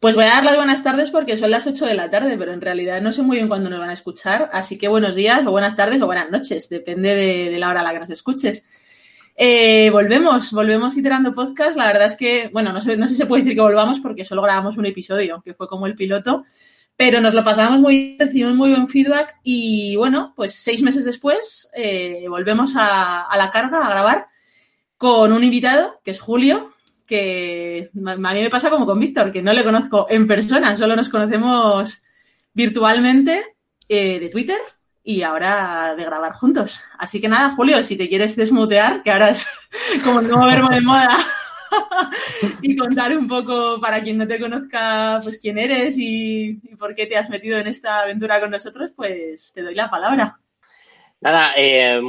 Pues voy a dar las buenas tardes porque son las 8 de la tarde, pero en realidad no sé muy bien cuándo nos van a escuchar. Así que buenos días, o buenas tardes, o buenas noches, depende de, la hora a la que nos escuches. Eh, volvemos, volvemos iterando podcast. La verdad es que, bueno, no sé, no sé si se puede decir que volvamos porque solo grabamos un episodio, que fue como el piloto, pero nos lo pasamos muy bien, recibimos muy buen feedback y bueno, pues seis meses después eh, volvemos a la carga a grabar con un invitado, que es Julio, que a mí me pasa como con Víctor, que no le conozco en persona, solo nos conocemos virtualmente eh, de Twitter y ahora de grabar juntos. Así que nada, Julio, si te quieres desmutear, que ahora es como el nuevo verbo de moda, y contar un poco para quien no te conozca, pues quién eres y, y, por qué te has metido en esta aventura con nosotros, pues te doy la palabra. Nada, eh,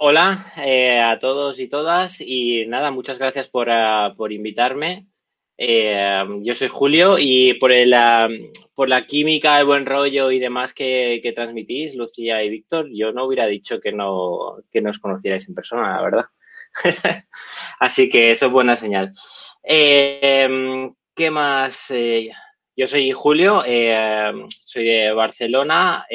hola eh, a todos y todas y nada, muchas gracias por, uh, por invitarme. Eh, yo soy Julio y por, el, uh, por la química, el buen rollo y demás que, que, transmitís, Lucía y Víctor, yo no hubiera dicho que no, que nos conocierais en persona, la verdad. Así que eso es buena señal. Eh, ¿Qué más? Eh, yo soy Julio, eh, soy de Barcelona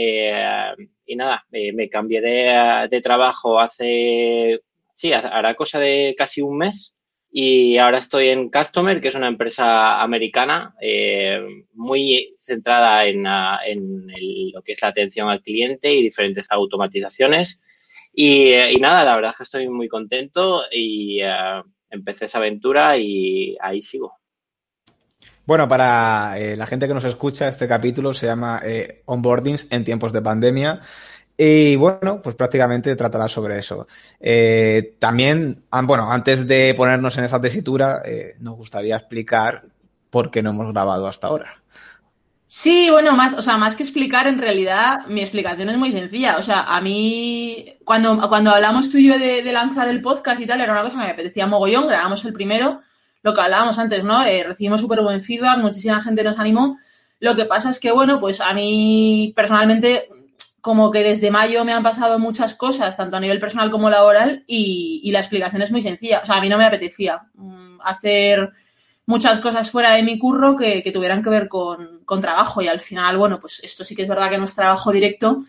y nada, me cambié de, de trabajo hace, sí, hará cosa de casi un mes y ahora estoy en Customer, que es una empresa americana eh, muy centrada en, uh, en lo que es la atención al cliente y diferentes automatizaciones. Y, y nada, la verdad es que estoy muy contento y uh, empecé esa aventura y ahí sigo. Bueno, para eh, la gente que nos escucha, este capítulo se llama eh, Onboardings en tiempos de pandemia. Y bueno, pues prácticamente tratará sobre eso. Eh, también, bueno, antes de ponernos en esa tesitura, eh, nos gustaría explicar por qué no hemos grabado hasta ahora. Sí, bueno, más, o sea, más que explicar, en realidad, mi explicación es muy sencilla. O sea, a mí, cuando, cuando hablamos tú y yo de, de lanzar el podcast y tal, era una cosa que me apetecía mogollón, grabamos el primero, lo que hablábamos antes, ¿no? Eh, recibimos súper buen feedback, muchísima gente nos animó. Lo que pasa es que, bueno, pues a mí personalmente como que desde mayo me han pasado muchas cosas, tanto a nivel personal como laboral, y, y, la explicación es muy sencilla. O sea, a mí no me apetecía um, hacer muchas cosas fuera de mi curro que, que tuvieran que ver con, con, trabajo. Y al final, bueno, pues esto sí que es verdad que no es trabajo directo,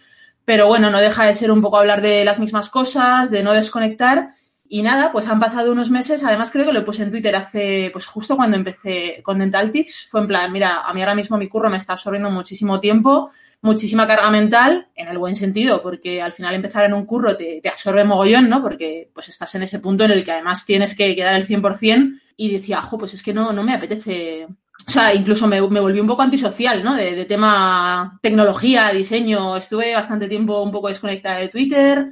pero bueno, no deja de ser un poco hablar de las mismas cosas, de no desconectar. Y nada, pues han pasado unos meses. Además, creo que lo puse en Twitter hace, pues justo cuando empecé con Dentaltics. Fue en plan, mira, a mí ahora mismo mi curro me está absorbiendo muchísimo tiempo muchísima carga mental, en el buen sentido, porque al final empezar en un curro te, te, absorbe mogollón, ¿no? Porque pues estás en ese punto en el que además tienes que, que dar el 100% y decía, jo, pues es que no, no me apetece. O sea, incluso me, me volví un poco antisocial, ¿no? De, tema tecnología, diseño. Estuve bastante tiempo un poco desconectada de Twitter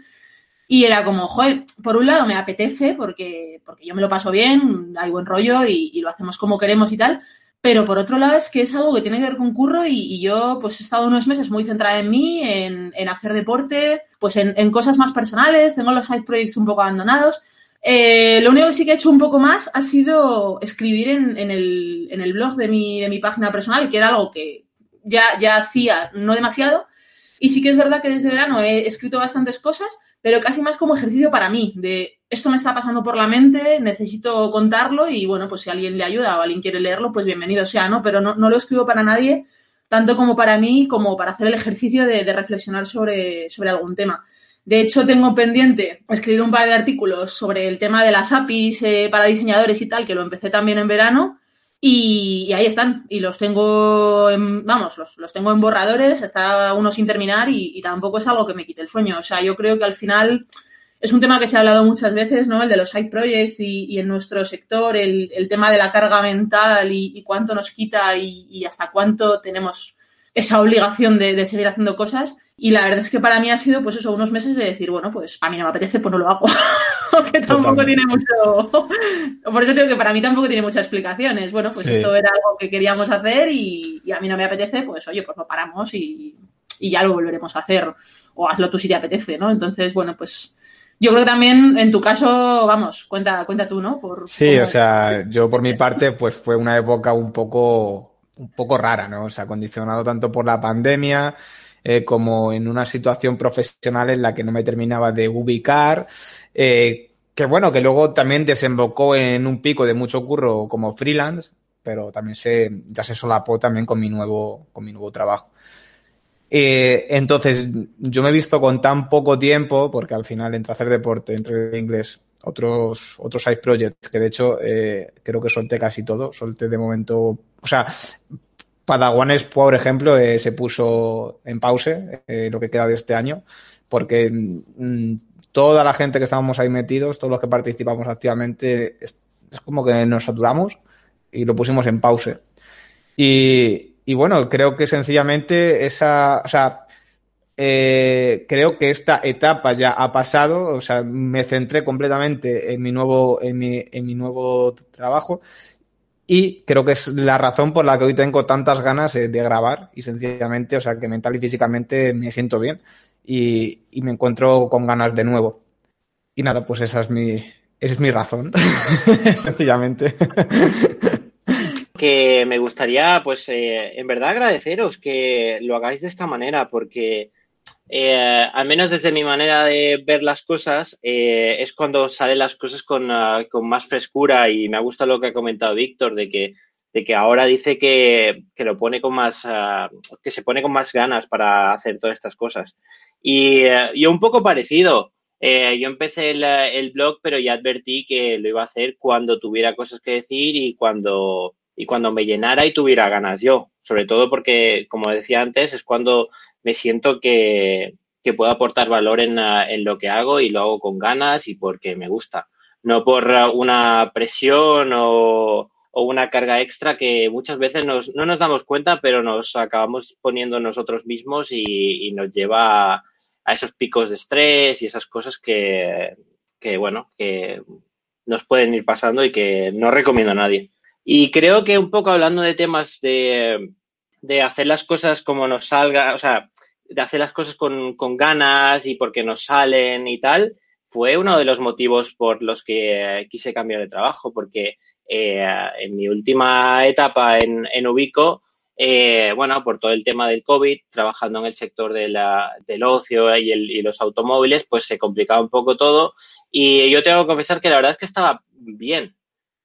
y era como, joder, por un lado me apetece porque, porque yo me lo paso bien, hay buen rollo y, y lo hacemos como queremos y tal, pero por otro lado es que es algo que tiene que ver con curro y, y yo pues he estado unos meses muy centrada en mí, en, en hacer deporte, pues en, en, cosas más personales, tengo los side projects un poco abandonados. Eh, lo único que sí que he hecho un poco más ha sido escribir en, en, el, el blog de mi, de mi página personal, que era algo que ya, ya hacía no demasiado. Y sí que es verdad que desde verano he escrito bastantes cosas, pero casi más como ejercicio para mí, de esto me está pasando por la mente, necesito contarlo y bueno, pues si alguien le ayuda o alguien quiere leerlo, pues bienvenido sea, ¿no? Pero no, no lo escribo para nadie, tanto como para mí, como para hacer el ejercicio de, reflexionar sobre, sobre algún tema. De hecho, tengo pendiente escribir un par de artículos sobre el tema de las APIs eh, para diseñadores y tal, que lo empecé también en verano. Y, y ahí están. Y los tengo, en, vamos, los, los, tengo en borradores, está uno sin terminar y, tampoco es algo que me quite el sueño. O sea, yo creo que al final es un tema que se ha hablado muchas veces, ¿no? El de los side projects y, y en nuestro sector, el, el, tema de la carga mental y, cuánto nos quita y, y, hasta cuánto tenemos esa obligación de, de, seguir haciendo cosas. Y la verdad es que para mí ha sido, pues eso, unos meses de decir, bueno, pues a mí no me apetece, pues no lo hago. que tampoco tiene mucho. Por eso digo que para mí tampoco tiene muchas explicaciones. Bueno, pues esto era algo que queríamos hacer y, a mí no me apetece, pues oye, pues lo paramos y, y ya lo volveremos a hacer. O hazlo tú si te apetece, ¿no? Entonces, bueno, pues yo creo que también en tu caso, vamos, cuenta, cuenta tú, ¿no? Por, sí, o sea, yo por mi parte, pues fue una época un poco, un poco rara, ¿no? O sea, condicionado tanto por la pandemia eh, como en una situación profesional en la que no me terminaba de ubicar. Eh, que bueno, que luego también desembocó en un pico de mucho curro como freelance, pero también se, ya se solapó también con mi nuevo, con mi nuevo trabajo. Eh, entonces, yo me he visto con tan poco tiempo, porque al final entre hacer deporte, entre inglés, otros, otros side projects, que de hecho creo que solté casi todo, solté de momento, o sea, Padawanes, por ejemplo, eh, se puso en pause eh, lo que queda de este año, porque mm, toda la gente que estábamos ahí metidos, todos los que participamos activamente, es, como que nos saturamos y lo pusimos en pause. Y, y bueno, creo que sencillamente esa, o sea, eh, creo que esta etapa ya ha pasado, o sea, me centré completamente en mi nuevo, en mi, en mi nuevo trabajo y creo que es la razón por la que hoy tengo tantas ganas de grabar y sencillamente, o sea, que mental y físicamente me siento bien y, me encuentro con ganas de nuevo. Y nada, pues esa es mi, es mi razón, sencillamente que me gustaría, pues, eh, en verdad agradeceros que lo hagáis de esta manera, porque eh, al menos desde mi manera de ver las cosas, eh, es cuando salen las cosas con, uh, con, más frescura y me ha gustado lo que ha comentado Víctor, de que, de que ahora dice que, que lo pone con más, uh, que se pone con más ganas para hacer todas estas cosas. Y uh, yo un poco parecido. Eh, yo empecé el, el, blog, pero ya advertí que lo iba a hacer cuando tuviera cosas que decir y cuando, y cuando me llenara y tuviera ganas yo. Sobre todo porque, como decía antes, es cuando me siento que, que puedo aportar valor en, en, lo que hago y lo hago con ganas y porque me gusta. No por una presión o, o una carga extra que muchas veces nos, no nos damos cuenta, pero nos acabamos poniendo nosotros mismos y, y nos lleva a, a, esos picos de estrés y esas cosas que, que, bueno, que nos pueden ir pasando y que no recomiendo a nadie. Y creo que un poco hablando de temas de, de hacer las cosas como nos salga, o sea, de hacer las cosas con, con, ganas y porque nos salen y tal, fue uno de los motivos por los que quise cambiar de trabajo, porque eh, en mi última etapa en, en Ubico, eh, bueno, por todo el tema del COVID, trabajando en el sector de la, del ocio y, el, y los automóviles, pues se complicaba un poco todo. Y yo tengo que confesar que la verdad es que estaba bien,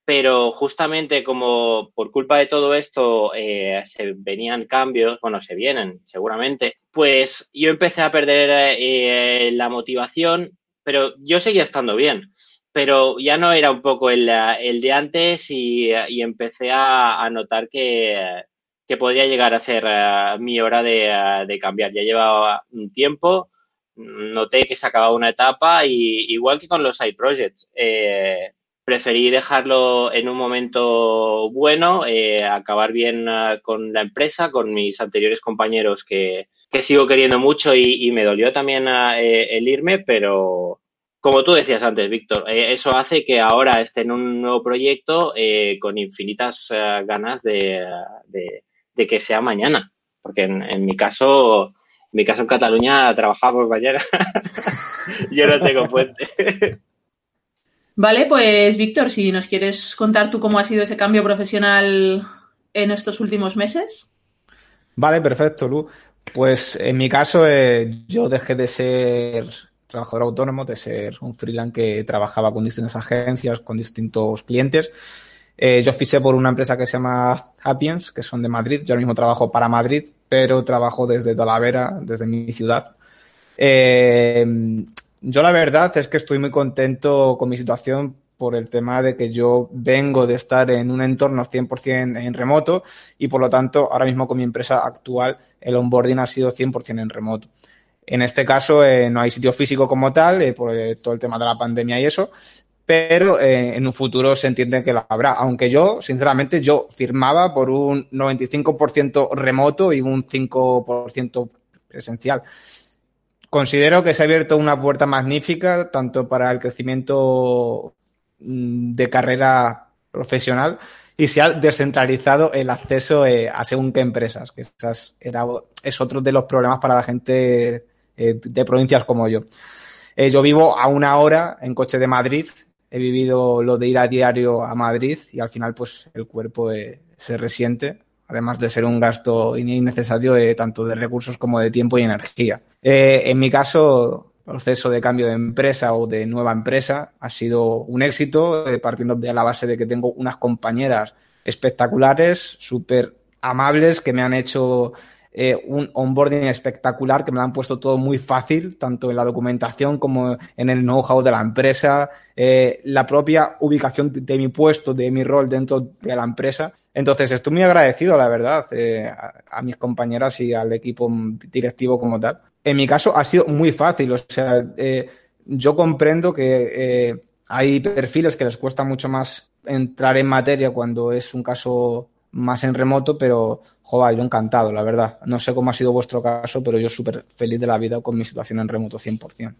pero justamente como por culpa de todo esto eh, se venían cambios, bueno, se vienen seguramente, pues yo empecé a perder eh, la motivación, pero yo seguía estando bien, pero ya no era un poco el, el de antes y, y empecé a, a notar que, que, podría llegar a ser uh, mi hora de, uh, de, cambiar. Ya llevaba un tiempo, noté que se acababa una etapa y igual que con los side projects. Eh, preferí dejarlo en un momento bueno, eh, acabar bien uh, con la empresa, con mis anteriores compañeros que, que sigo queriendo mucho y, me dolió también uh, el irme, pero como tú decías antes, Víctor, eh, eso hace que ahora esté en un nuevo proyecto eh, con infinitas uh, ganas de, de, de, que sea mañana, porque en, en mi caso... En mi caso en Cataluña trabajamos mañana. Yo no tengo puente. Vale, pues Víctor, si nos quieres contar tú cómo ha sido ese cambio profesional en estos últimos meses. Vale, perfecto, Lu. Pues en mi caso eh, yo dejé de ser trabajador autónomo, de ser un freelance que trabajaba con distintas agencias, con distintos clientes. Eh, yo fiché por una empresa que se llama Hapiens, que son de Madrid. Yo ahora mismo trabajo para Madrid, pero trabajo desde Talavera, desde mi ciudad. Eh, yo la verdad es que estoy muy contento con mi situación por el tema de que yo vengo de estar en un entorno 100% en remoto y por lo tanto ahora mismo con mi empresa actual el onboarding ha sido 100% en remoto. En este caso eh, no hay sitio físico como tal eh, por eh, todo el tema de la pandemia y eso, pero en un futuro se entiende que lo habrá. Aunque yo, sinceramente, yo firmaba por un 95% remoto y un 5% presencial considero que se ha abierto una puerta magnífica tanto para el crecimiento mm, de carrera profesional y se ha descentralizado el acceso eh, a según qué empresas, que esas era, es otro de los problemas para la gente eh, de provincias como yo. Eh, yo vivo a una hora en coche de Madrid, he vivido lo de ir a diario a Madrid y al final pues el cuerpo se resiente, además de ser un gasto innecesario tanto de recursos como de tiempo y energía. en mi caso, proceso de cambio de empresa o de nueva empresa ha sido un éxito, eh, partiendo de la base de que tengo unas compañeras espectaculares, súper amables, que me han hecho eh, un onboarding espectacular, que me lo han puesto todo muy fácil, tanto en la documentación como en el know-how de la empresa, eh, la propia ubicación de mi puesto, de mi rol dentro de la empresa. Entonces, estoy muy agradecido, la verdad, a mis compañeras y al equipo directivo como tal en mi caso ha sido muy fácil. O sea, eh, yo comprendo que eh, hay perfiles que les cuesta mucho más entrar en materia cuando es un caso más en remoto, pero, joder, yo encantado, la verdad. No sé cómo ha sido vuestro caso, pero yo súper feliz de la vida con mi situación en remoto 100%.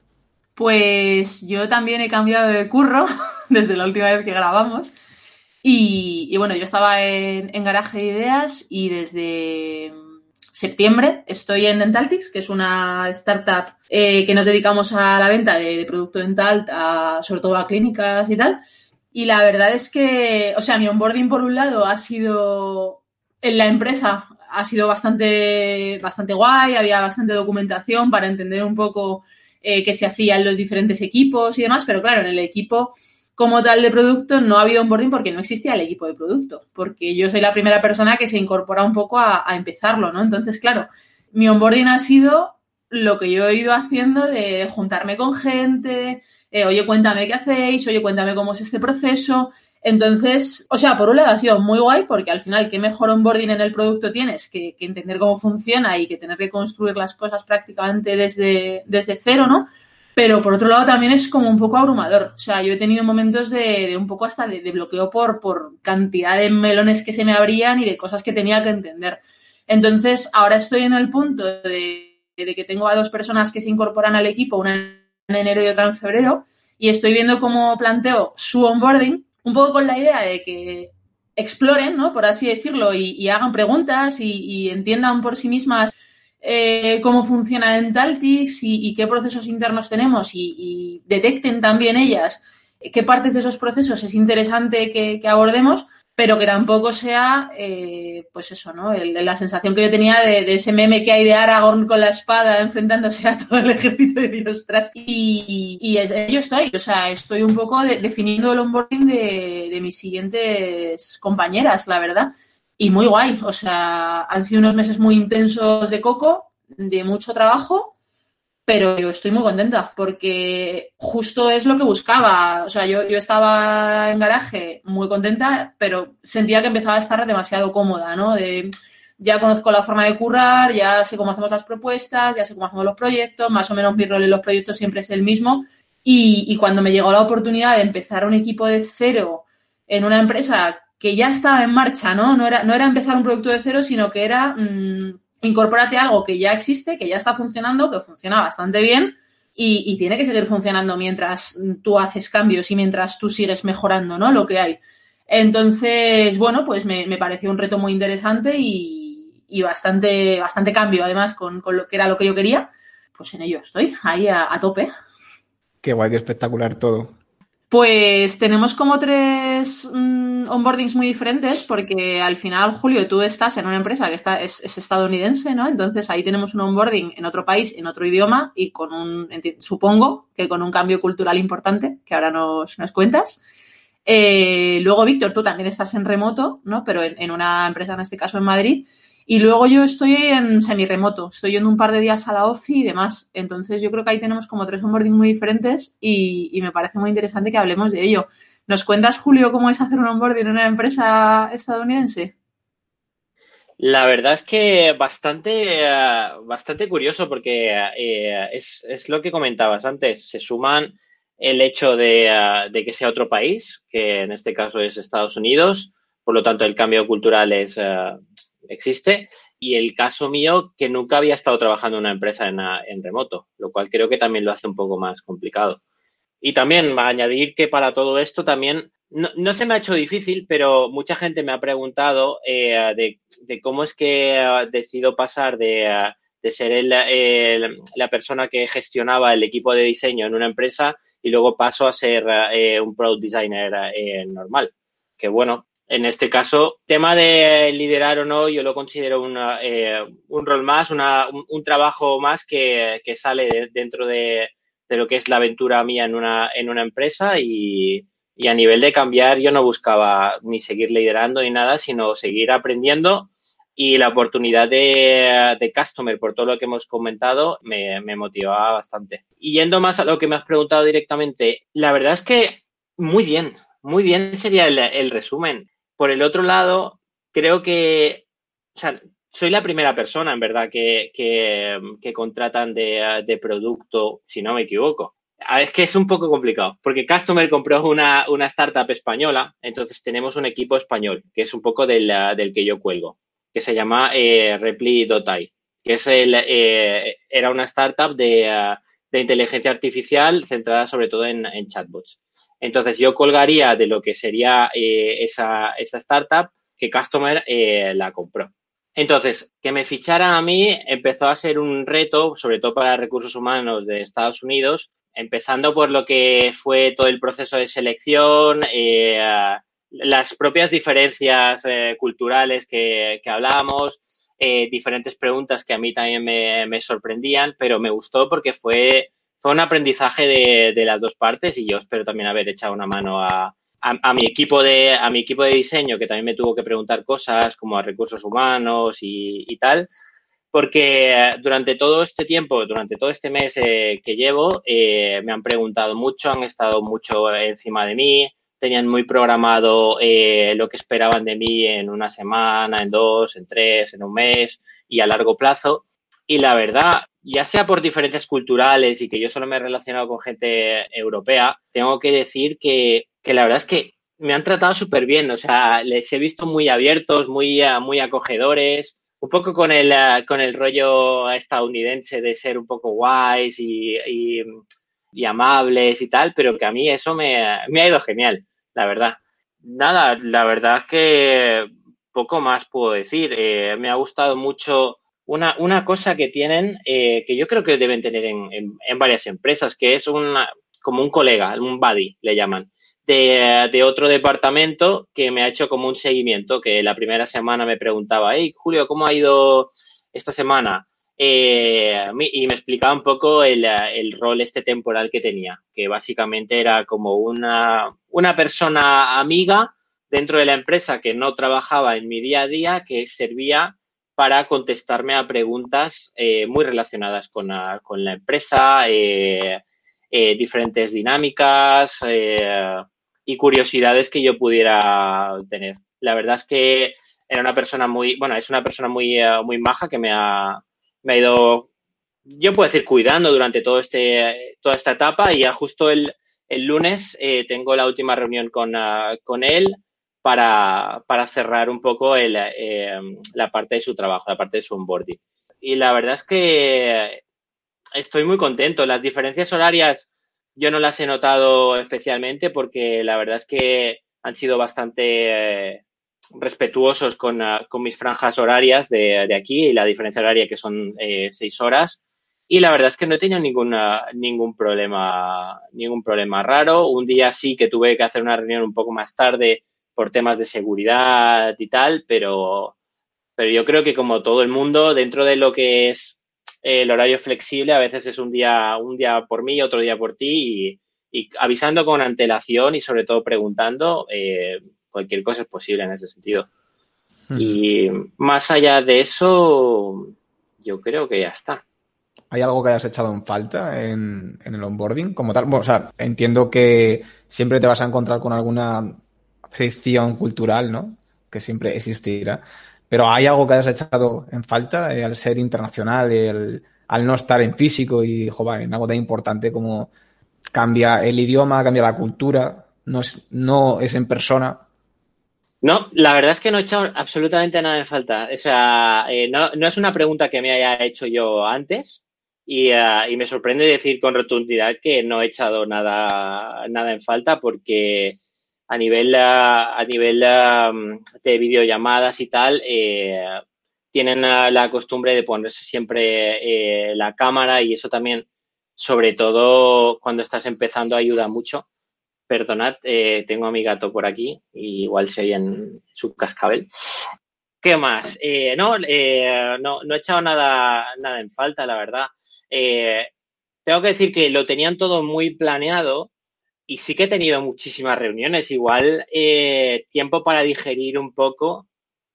Pues yo también he cambiado de curro desde la última vez que grabamos. Y, bueno, yo estaba en, en Garaje de Ideas y desde septiembre estoy en Dentaltics, que es una startup eh, que nos dedicamos a la venta de, producto dental, sobre todo a clínicas y tal. Y la verdad es que, o sea, mi onboarding por un lado ha sido en la empresa, ha sido bastante, bastante guay, había bastante documentación para entender un poco eh, qué se hacía en los diferentes equipos y demás, pero claro, en el equipo como tal de producto no ha habido onboarding porque no existía el equipo de producto, porque yo soy la primera persona que se incorpora un poco a, empezarlo, ¿no? Entonces, claro, mi onboarding ha sido lo que yo he ido haciendo de juntarme con gente, eh, oye, cuéntame qué hacéis, oye, cuéntame cómo es este proceso. Entonces, o sea, por un lado ha sido muy guay porque al final, qué mejor onboarding en el producto tienes que, entender cómo funciona y que tener que construir las cosas prácticamente desde, desde cero, ¿no? Pero por otro lado también es como un poco abrumador. O sea, yo he tenido momentos de, un poco hasta de, bloqueo por, por cantidad de melones que se me abrían y de cosas que tenía que entender. Entonces, ahora estoy en el punto de, que tengo a dos personas que se incorporan al equipo, una en enero y otra en febrero, y estoy viendo cómo planteo su onboarding, un poco con la idea de que exploren, ¿no? Por así decirlo, y, hagan preguntas y, entiendan por sí mismas eh, cómo funciona Dentaltics y, y, qué procesos internos tenemos y, detecten también ellas qué partes de esos procesos es interesante que, abordemos, pero que tampoco sea, eh, pues eso, ¿no? la sensación que yo tenía de, ese meme que hay de Aragorn con la espada enfrentándose a todo el ejército de Diostras. Y, y yo estoy, o sea, estoy un poco definiendo el onboarding de, de mis siguientes compañeras, la verdad y muy guay. O sea, han sido unos meses muy intensos de coco, de mucho trabajo, pero yo estoy muy contenta porque justo es lo que buscaba. O sea, yo, yo estaba en garaje muy contenta, pero sentía que empezaba a estar demasiado cómoda, ¿no? De, ya conozco la forma de currar, ya sé cómo hacemos las propuestas, ya sé cómo hacemos los proyectos, más o menos mi rol en los proyectos siempre es el mismo. Y, y cuando me llegó la oportunidad de empezar un equipo de cero en una empresa que ya estaba en marcha, ¿no? No era, no era empezar un producto de cero, sino que era mm, incorpórate a algo que ya existe, que ya está funcionando, que funciona bastante bien y, tiene que seguir funcionando mientras tú haces cambios y mientras tú sigues mejorando, ¿no? Lo que hay. Entonces, bueno, pues me, pareció un reto muy interesante y, bastante, bastante cambio, además, con, lo que era lo que yo quería. Pues en ello estoy, ahí a, a tope. Qué guay, qué espectacular todo. Pues tenemos como tres mm, onboardings muy diferentes porque al final, Julio, tú estás en una empresa que está, es, estadounidense, ¿no? Entonces ahí tenemos un onboarding en otro país, en otro idioma y con un, supongo que con un cambio cultural importante que ahora nos, nos cuentas. Eh, luego, Víctor, tú también estás en remoto, ¿no? Pero en, en una empresa, en este caso en Madrid. Y luego yo estoy en semi-remoto, estoy yendo un par de días a la OFI y demás. Entonces yo creo que ahí tenemos como tres onboarding muy diferentes y, me parece muy interesante que hablemos de ello. ¿Nos cuentas, Julio, cómo es hacer un onboarding en una empresa estadounidense? La verdad es que bastante, eh, bastante curioso porque eh, es, lo que comentabas antes. Se suman el hecho de, eh, de, que sea otro país, que en este caso es Estados Unidos, por lo tanto el cambio cultural es, existe. y el caso mío que nunca había estado trabajando en una empresa en remoto, lo cual creo que también lo hace un poco más complicado. Y también añadir que para todo esto también no, no, se me ha hecho difícil, pero mucha gente me ha preguntado eh, de, de, cómo es que uh, decido pasar de, uh, de ser el, el, la persona que gestionaba el equipo de diseño en una empresa y luego paso a ser uh, un product designer eh, normal. Que bueno, en este caso, tema de liderar o no, yo lo considero una, eh, un rol más, una, un, un, trabajo más que, que sale de, dentro de, de, lo que es la aventura mía en una, en una empresa y, y, a nivel de cambiar yo no buscaba ni seguir liderando ni nada, sino seguir aprendiendo y la oportunidad de, de customer, por todo lo que hemos comentado, me, me motivaba bastante. Y yendo más a lo que me has preguntado directamente, la verdad es que muy bien, muy bien sería el, el resumen por el otro lado, creo que, o sea, soy la primera persona, en verdad, que, que, contratan de, producto, si no me equivoco. Es que es un poco complicado, porque Customer compró una, una startup española, entonces tenemos un equipo español, que es un poco del, del que yo cuelgo, que se llama eh, que es el, eh, era una startup de, de, inteligencia artificial centrada sobre todo en, en chatbots. Entonces yo colgaría de lo que sería eh, esa, esa, startup que Customer eh, la compró. Entonces, que me ficharan a mí empezó a ser un reto, sobre todo para recursos humanos de Estados Unidos, empezando por lo que fue todo el proceso de selección, eh, las propias diferencias eh, culturales que, que hablábamos, eh, diferentes preguntas que a mí también me, sorprendían, pero me gustó porque fue fue un aprendizaje de, de, las dos partes y yo espero también haber echado una mano a, a, a, mi equipo de, a mi equipo de diseño que también me tuvo que preguntar cosas como a recursos humanos y, y tal, porque durante todo este tiempo, durante todo este mes eh, que llevo, eh, me han preguntado mucho, han estado mucho encima de mí, tenían muy programado eh, lo que esperaban de mí en una semana, en dos, en tres, en un mes y a largo plazo. Y la verdad, ya sea por diferencias culturales y que yo solo me he relacionado con gente europea, tengo que decir que, que la verdad es que me han tratado súper bien. O sea, les he visto muy abiertos, muy, muy acogedores, un poco con el, con el rollo estadounidense de ser un poco guays y, y, y amables y tal, pero que a mí eso me, me ha ido genial, la verdad. Nada, la verdad es que poco más puedo decir. Eh, me ha gustado mucho una, una cosa que tienen, eh, que yo creo que deben tener en, en, varias empresas, que es una, como un colega, un buddy, le llaman, de, de, otro departamento que me ha hecho como un seguimiento, que la primera semana me preguntaba, hey, Julio, ¿cómo ha ido esta semana? Eh, y me explicaba un poco el, el, rol este temporal que tenía, que básicamente era como una, una persona amiga dentro de la empresa que no trabajaba en mi día a día, que servía para contestarme a preguntas eh, muy relacionadas con la, empresa, eh, eh, diferentes dinámicas y curiosidades que yo pudiera tener. La verdad es que era una persona muy, bueno, es una persona muy, muy maja que me ha, me ha ido, yo puedo decir, cuidando durante todo este, toda esta etapa y ya justo el, el lunes tengo la última reunión con, uh, con él para, para cerrar un poco el, eh, la parte de su trabajo, la parte de su onboarding. Y la verdad es que estoy muy contento. Las diferencias horarias yo no las he notado especialmente porque la verdad es que han sido bastante eh, respetuosos con, uh, con, mis franjas horarias de, de, aquí y la diferencia horaria que son eh, seis horas. Y la verdad es que no he tenido ninguna, ningún problema, ningún problema raro. Un día sí que tuve que hacer una reunión un poco más tarde por temas de seguridad y tal, pero, pero yo creo que como todo el mundo, dentro de lo que es el horario flexible, a veces es un día, un día por mí, otro día por ti, y, y avisando con antelación y sobre todo preguntando, eh, cualquier cosa es posible en ese sentido. Hmm. Y más allá de eso, yo creo que ya está. ¿Hay algo que hayas echado en falta en, en el onboarding como tal? Bueno, o sea, entiendo que siempre te vas a encontrar con alguna fricción cultural, ¿no? Que siempre existirá. Pero ¿hay algo que hayas echado en falta eh, al ser internacional, al no estar en físico y, joder, en algo tan importante como cambia el idioma, cambia la cultura, no es, no es en persona? No, la verdad es que no he echado absolutamente nada en falta. O sea, eh, no, no, es una pregunta que me haya hecho yo antes y, uh, y, me sorprende decir con rotundidad que no he echado nada, nada en falta porque a nivel, a nivel de videollamadas y tal, eh, tienen la costumbre de ponerse siempre eh, la cámara y eso también, sobre todo cuando estás empezando, ayuda mucho. Perdonad, eh, tengo a mi gato por aquí y igual se oye en su cascabel. ¿Qué más? No, no, no he echado nada, nada en falta, la verdad. Tengo que decir que lo tenían todo muy planeado y sí que he tenido muchísimas reuniones. Igual eh, tiempo para digerir un poco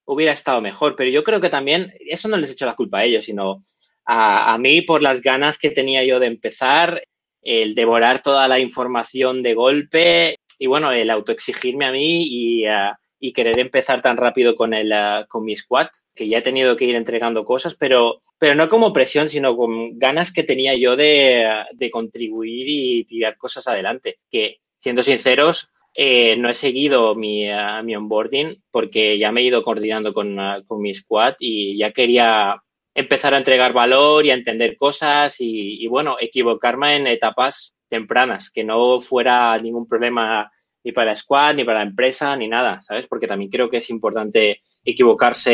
hubiera estado mejor, pero yo creo que también eso no les echo la culpa a ellos, sino a, a mí por las ganas que tenía yo de empezar, el devorar toda la información de golpe y bueno, el autoexigirme a mí y, uh, y querer empezar tan rápido con, el, uh, con mi squad, que ya he tenido que ir entregando cosas, pero, pero no como presión, sino con ganas que tenía yo de, de contribuir y tirar cosas adelante. Que, siendo sinceros, eh, no he seguido mi, uh, mi, onboarding porque ya me he ido coordinando con, uh, con, mi squad y ya quería empezar a entregar valor y a entender cosas y, y, bueno, equivocarme en etapas tempranas, que no fuera ningún problema ni para la squad, ni para la empresa, ni nada, ¿sabes? Porque también creo que es importante equivocarse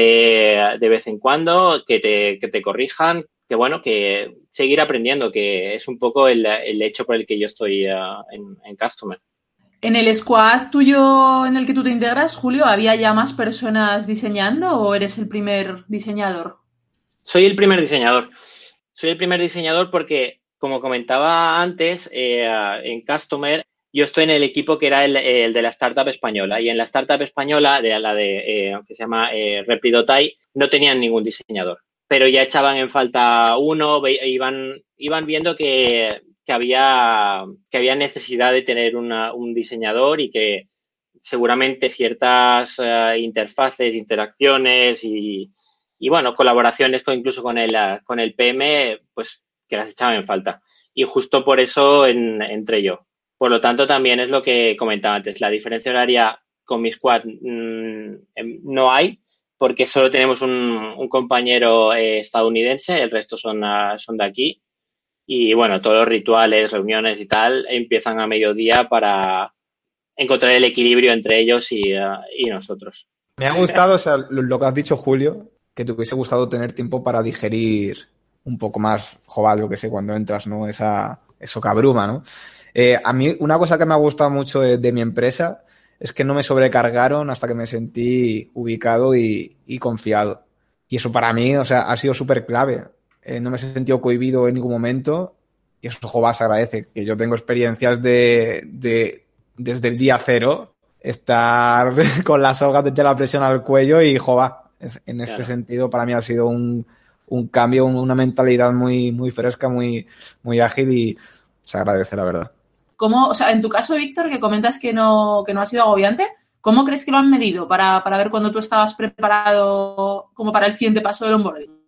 de vez en cuando, que te, que te corrijan, que bueno, que seguir aprendiendo, que es un poco el, el hecho por el que yo estoy uh, en, en Customer. En el squad tuyo en el que tú te integras, Julio, ¿había ya más personas diseñando o eres el primer diseñador? Soy el primer diseñador. Soy el primer diseñador porque, como comentaba antes, eh, en Customer yo estoy en el equipo que era el, el, de la startup española y en la startup española, de la de eh, que se llama eh, no tenían ningún diseñador, pero ya echaban en falta uno, iban, iban viendo que, que había, que había necesidad de tener un diseñador y que seguramente ciertas uh, interfaces, interacciones y, y, bueno, colaboraciones incluso con el, con el PM, pues que las echaban en falta. Y justo por eso en, entré yo. Por lo tanto, también es lo que comentaba antes. La diferencia horaria con mi squad mmm, no hay, porque solo tenemos un, compañero eh, estadounidense, el resto son, uh, son de aquí y bueno, todos los rituales, reuniones y tal empiezan a mediodía para encontrar el equilibrio entre ellos y, y nosotros. Me ha gustado, o sea, lo que has dicho, Julio, que te hubiese gustado tener tiempo para digerir un poco más, joder, lo que sé, cuando entras, ¿no? Esa, eso cabruma, ¿no? Eh, a mí, una cosa que me ha gustado mucho de, de, mi empresa es que no me sobrecargaron hasta que me sentí ubicado y, y confiado. Y eso para mí, o sea, ha sido súper clave eh, no me he sentido cohibido en ningún momento y eso Jova se agradece, que yo tengo experiencias de, de desde el día cero estar con la soga de la presión al cuello y Jova, en este claro. sentido para mí ha sido un, un cambio, una mentalidad muy, muy fresca, muy, muy ágil y se agradece la verdad. ¿Cómo, o sea, en tu caso, Víctor, que comentas que no, que no ha sido agobiante, ¿cómo crees que lo han medido para, para ver cuando tú estabas preparado como para el siguiente paso del onboarding?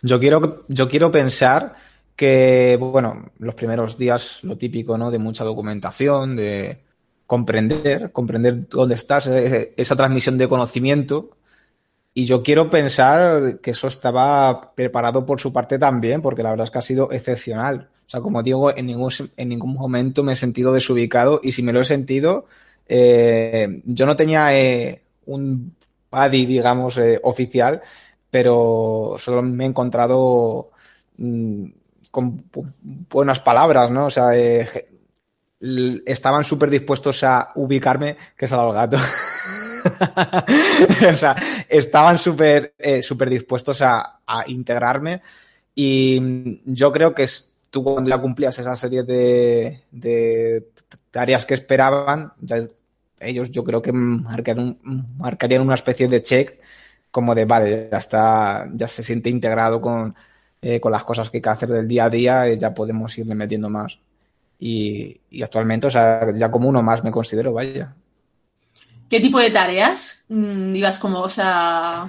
Yo quiero, yo quiero pensar que, bueno, los primeros días lo típico, ¿no? De mucha documentación, de comprender, comprender dónde estás, eh, esa transmisión de conocimiento. Y yo quiero pensar que eso estaba preparado por su parte también, porque la verdad es que ha sido excepcional. O sea, como digo, en ningún, en ningún momento me he sentido desubicado y si me lo he sentido, eh, yo no tenía eh, un buddy, digamos, eh, oficial, pero solo me he encontrado mmm, con buenas palabras, ¿no? O sea, estaban súper dispuestos a ubicarme, que es al gato. o sea, estaban súper eh, super dispuestos a, a, integrarme y yo creo que es, tú cuando ya cumplías esa serie de, tareas que esperaban, ellos yo creo que marcarían, una especie de check como de, vale, ya está, ya se siente integrado con, eh, con las cosas que hay que hacer del día a día y ya podemos irle metiendo más. Y, actualmente, o sea, ya como uno más me considero, vaya. ¿Qué tipo de tareas mm, ibas como, o sea,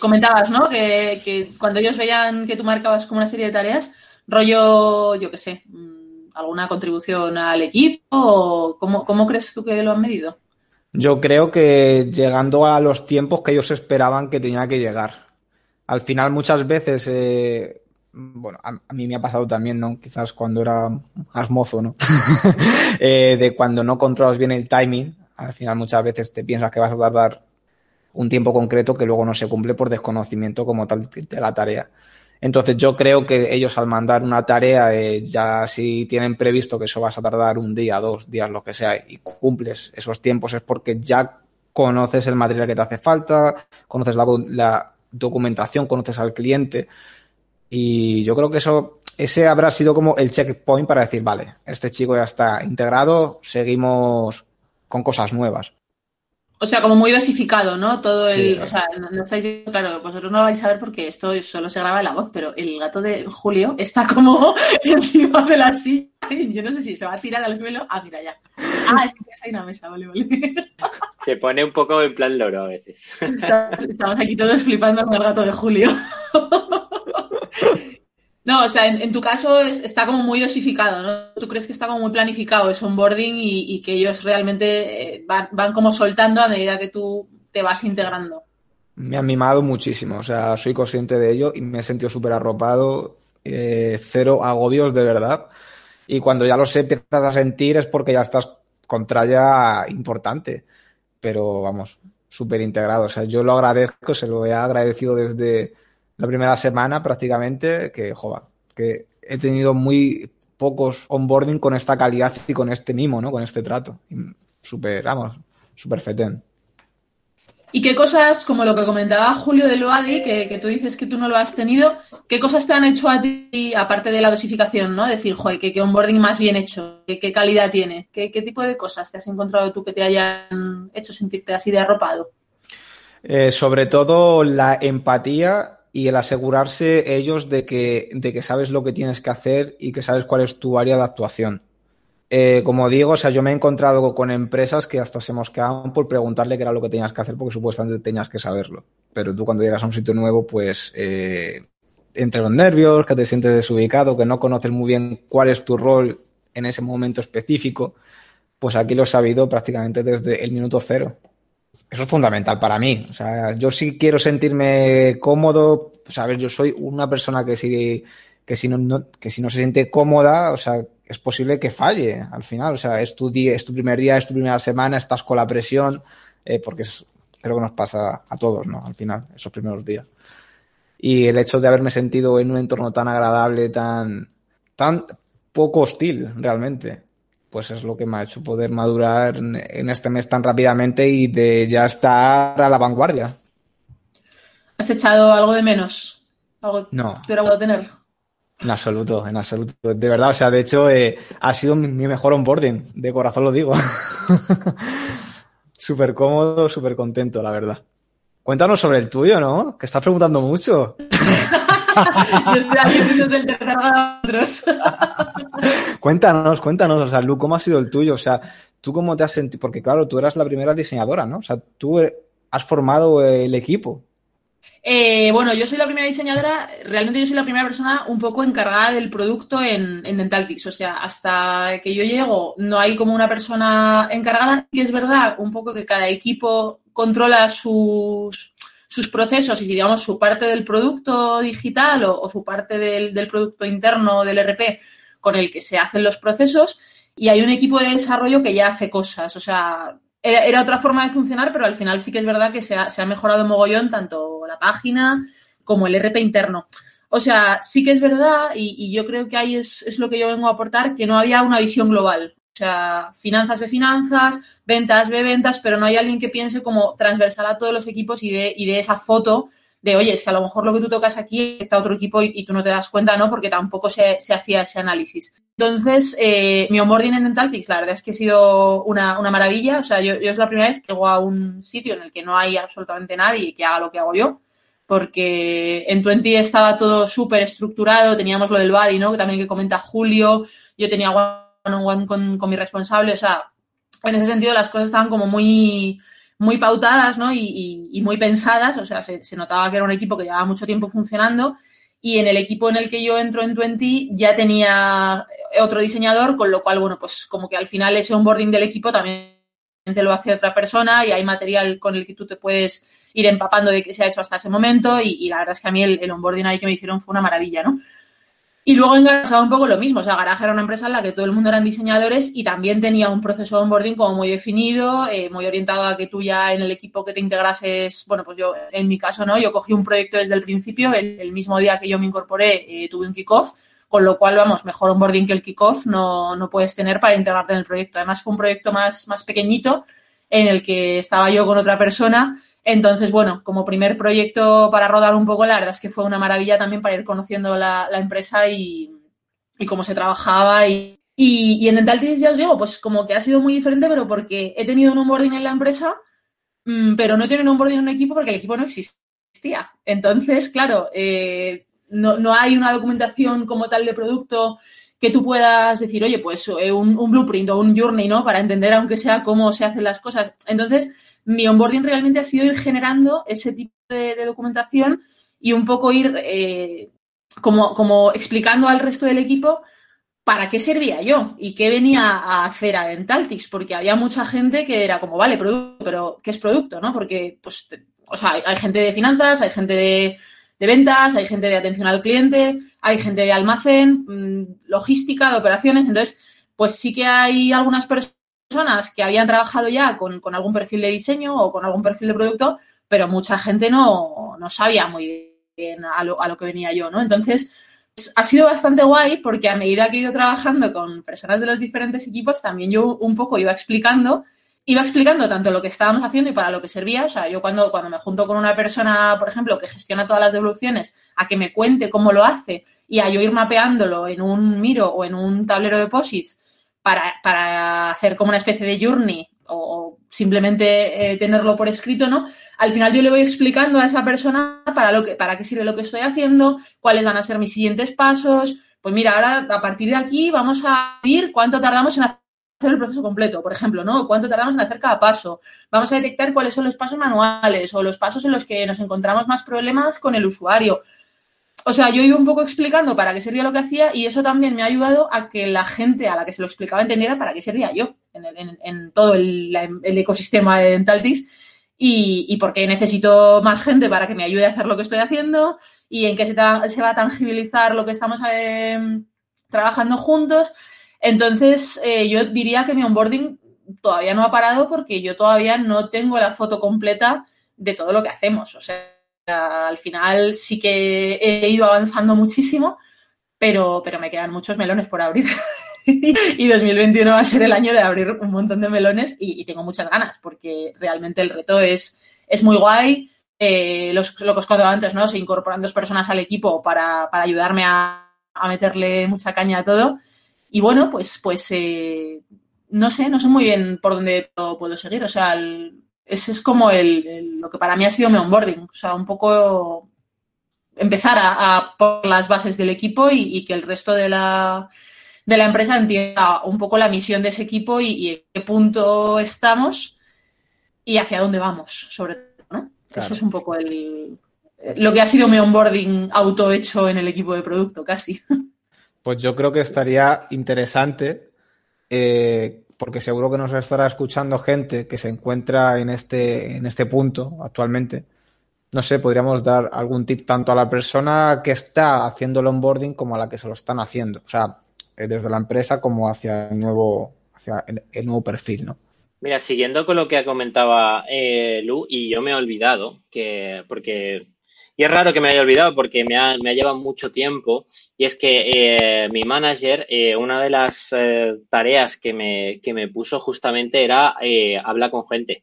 comentabas, ¿no? Que, cuando ellos veían que tú marcabas como una serie de tareas, rollo, yo qué sé, mm, alguna contribución al equipo o cómo, cómo crees tú que lo han medido? Yo creo que llegando a los tiempos que ellos esperaban que tenía que llegar. Al final muchas veces, eh, bueno, a, mí me ha pasado también, ¿no? Quizás cuando era más mozo, ¿no? eh, de cuando no controlas bien el timing, al final muchas veces te piensas que vas a tardar un tiempo concreto que luego no se cumple por desconocimiento como tal de la tarea. Entonces yo creo que ellos al mandar una tarea, eh, ya si tienen previsto que eso vas a tardar un día, dos días, lo que sea, y cumples esos tiempos es porque ya conoces el material que te hace falta, conoces la, la documentación, conoces al cliente. Y yo creo que eso, ese habrá sido como el checkpoint para decir, vale, este chico ya está integrado, seguimos con cosas nuevas. O sea, como muy dosificado, ¿no? Todo el. O sea, no, estáis viendo, claro, vosotros no lo vais a ver porque esto solo se graba en la voz, pero el gato de Julio está como encima de la silla. Yo no sé si se va a tirar al suelo. Ah, mira, ya. Ah, es que hay una mesa, vale, vale. Se pone un poco en plan loro a veces. Estamos aquí todos flipando con el gato de Julio. No, o sea, en, tu caso está como muy dosificado, ¿no? ¿Tú crees que está como muy planificado ese onboarding y, que ellos realmente eh, van, como soltando a medida que tú te vas integrando? Me han mimado muchísimo, o sea, soy consciente de ello y me he sentido súper arropado, eh, cero agobios de verdad. Y cuando ya lo sé, empiezas a sentir es porque ya estás con tralla importante. Pero vamos, súper integrado. O sea, yo lo agradezco, se lo he agradecido desde la primera semana prácticamente, que, joder, que he tenido muy pocos onboarding con esta calidad y con este mimo, ¿no? Con este trato. Súper, vamos, súper fetén. ¿Y qué cosas, como lo que comentaba Julio de Loadi, que, que, tú dices que tú no lo has tenido, qué cosas te han hecho a ti, aparte de la dosificación, ¿no? Decir, joder, qué, onboarding más bien hecho, qué, calidad tiene, ¿Qué, ¿Qué, tipo de cosas te has encontrado tú que te hayan hecho sentirte así de arropado? Eh, sobre todo la empatía y el asegurarse ellos de que, de que sabes lo que tienes que hacer y que sabes cuál es tu área de actuación. Eh, como digo, o sea, yo me he encontrado con empresas que hasta se mosqueaban por preguntarle qué era lo que tenías que hacer porque supuestamente tenías que saberlo. Pero tú cuando llegas a un sitio nuevo, pues eh, entre los nervios, que te sientes desubicado, que no conoces muy bien cuál es tu rol en ese momento específico, pues aquí lo he sabido prácticamente desde el minuto cero. Eso es fundamental para mí. O sea, yo sí quiero sentirme cómodo. Sabes, yo soy una persona que si, que si no, que si no se siente cómoda, o sea, es posible que falle al final. O sea, es tu día, es tu primer día, es tu primera semana, estás con la presión, eh, porque creo que nos pasa a todos, ¿no? Al final, esos primeros días. Y el hecho de haberme sentido en un entorno tan agradable, tan, tan poco hostil, realmente pues es lo que me ha hecho poder madurar en este mes tan rápidamente y de ya estar a la vanguardia. ¿Has echado algo de menos? ¿Algo no. ¿Te hubiera tener? En absoluto, en absoluto. De verdad, o sea, de hecho, eh, ha sido mi, mejor onboarding, de corazón lo digo. súper cómodo, súper contento, la verdad. Cuéntanos sobre el tuyo, ¿no? Que estás preguntando mucho. Yo estoy aquí el otros. cuéntanos, cuéntanos, o sea, Lu, ¿cómo ha sido el tuyo? O sea, ¿tú cómo te has sentido? Porque claro, tú eras la primera diseñadora, ¿no? O sea, tú has formado el equipo. Eh, bueno, yo soy la primera diseñadora, realmente yo soy la primera persona un poco encargada del producto en, en Dentaltics. O sea, hasta que yo llego no hay como una persona encargada, que es verdad, un poco que cada equipo controla sus, sus procesos y digamos su parte del producto digital o, su parte del, producto interno del RP con el que se hacen los procesos y hay un equipo de desarrollo que ya hace cosas. O sea, era, otra forma de funcionar, pero al final sí que es verdad que se ha, se ha mejorado mogollón tanto la página como el RP interno. O sea, sí que es verdad, y, y yo creo que ahí es, es, lo que yo vengo a aportar, que no había una visión global. O sea, finanzas ve finanzas, ventas ve ventas, pero no hay alguien que piense como transversal a todos los equipos y de, y de esa foto de, oye, es que a lo mejor lo que tú tocas aquí está otro equipo y, tú no te das cuenta, ¿no? Porque tampoco se, se hacía ese análisis. Entonces, eh, mi onboarding en Dentaltics, la verdad es que ha sido una, una maravilla. O sea, yo, yo, es la primera vez que llego a un sitio en el que no hay absolutamente nadie que haga lo que hago yo. Porque en Twenty estaba todo súper estructurado, teníamos lo del body, ¿no? Que también que comenta Julio, yo tenía con, mi responsable. O sea, en ese sentido las cosas estaban como muy, muy pautadas ¿no? y, muy pensadas. O sea, se, notaba que era un equipo que llevaba mucho tiempo funcionando. Y en el equipo en el que yo entro en Twenty ya tenía otro diseñador, con lo cual, bueno, pues como que al final ese onboarding del equipo también lo hace otra persona y hay material con el que tú te puedes ir empapando de qué se ha hecho hasta ese momento y, la verdad es que a mí el, el, onboarding ahí que me hicieron fue una maravilla, ¿no? Y luego en un poco lo mismo, o sea, Garage era una empresa en la que todo el mundo eran diseñadores y también tenía un proceso de onboarding como muy definido, eh, muy orientado a que tú ya en el equipo que te integrases, bueno, pues yo, en mi caso, ¿no? Yo cogí un proyecto desde el principio, el, mismo día que yo me incorporé eh, tuve un kickoff, con lo cual, vamos, mejor onboarding que el kickoff no, no puedes tener para integrarte en el proyecto. Además, fue un proyecto más, más pequeñito en el que estaba yo con otra persona entonces, bueno, como primer proyecto para rodar un poco, la verdad es que fue una maravilla también para ir conociendo la, empresa y, cómo se trabajaba. Y, y, en Dentaltis, ya os digo, pues como que ha sido muy diferente, pero porque he tenido un onboarding en la empresa, mm, pero no he tenido un onboarding en un equipo porque el equipo no existía. Entonces, claro, eh, no, no, hay una documentación como tal de producto que tú puedas decir, oye, pues eh, un, un blueprint o un journey, ¿no? Para entender, aunque sea, cómo se hacen las cosas. Entonces, mi onboarding realmente ha sido ir generando ese tipo de, documentación y un poco ir eh, como, como explicando al resto del equipo para qué servía yo y qué venía a hacer a Dentaltics, porque había mucha gente que era como, vale, producto, pero ¿qué es producto? ¿no? Porque, pues, o sea, hay, gente de finanzas, hay gente de, de, ventas, hay gente de atención al cliente, hay gente de almacén, mm, logística, de operaciones, entonces, pues sí que hay algunas personas personas que habían trabajado ya con, algún perfil de diseño o con algún perfil de producto, pero mucha gente no, sabía muy bien a lo, a lo, que venía yo, ¿no? Entonces, pues, ha sido bastante guay porque a medida que he ido trabajando con personas de los diferentes equipos, también yo un poco iba explicando, iba explicando tanto lo que estábamos haciendo y para lo que servía. O sea, yo cuando, cuando me junto con una persona, por ejemplo, que gestiona todas las devoluciones, a que me cuente cómo lo hace y a yo ir mapeándolo en un miro o en un tablero de posits para, hacer como una especie de journey o simplemente eh, tenerlo por escrito, ¿no? Al final yo le voy explicando a esa persona para, lo que, para qué sirve lo que estoy haciendo, cuáles van a ser mis siguientes pasos. Pues mira, ahora a partir de aquí vamos a ver cuánto tardamos en hacer el proceso completo, por ejemplo, ¿no? Cuánto tardamos en hacer cada paso. Vamos a detectar cuáles son los pasos manuales o los pasos en los que nos encontramos más problemas con el usuario o sea, yo iba un poco explicando para qué servía lo que hacía y eso también me ha ayudado a que la gente a la que se lo explicaba entendiera para qué servía yo en, todo el, ecosistema de Dentaltis y, y porque necesito más gente para que me ayude a hacer lo que estoy haciendo y en qué se, se va a tangibilizar lo que estamos em, trabajando juntos. Entonces, eh, yo diría que mi onboarding todavía no ha parado porque yo todavía no tengo la foto completa de todo lo que hacemos. O sea, al final sí que he ido avanzando muchísimo, pero, pero me quedan muchos melones por abrir. y 2021 va a ser el año de abrir un montón de melones y, tengo muchas ganas porque realmente el reto es, es muy guay. Eh, los, lo que os contaba antes, ¿no? Se incorporan dos personas al equipo para, ayudarme a, meterle mucha caña a todo. Y bueno, pues, pues eh, no sé, no sé muy bien por dónde puedo, seguir. O sea, ese es como el, lo que para mí ha sido mi onboarding. O sea, un poco empezar a, por las bases del equipo y, que el resto de la, de la empresa entienda un poco la misión de ese equipo y, en qué punto estamos y hacia dónde vamos, sobre todo, ¿no? Ese es un poco el, lo que ha sido mi onboarding auto hecho en el equipo de producto, casi. Pues yo creo que estaría interesante eh, porque seguro que nos estará escuchando gente que se encuentra en este, en este punto actualmente. No sé, podríamos dar algún tip tanto a la persona que está haciendo el onboarding como a la que se lo están haciendo. O sea, eh, desde la empresa como hacia el nuevo, hacia el, nuevo perfil, ¿no? Mira, siguiendo con lo que comentaba eh, Lu, y yo me he olvidado, que porque y es raro que me haya olvidado porque me ha, llevado mucho tiempo. Y es que eh, mi manager, eh, una de las eh, tareas que me, que me puso justamente era hablar con gente,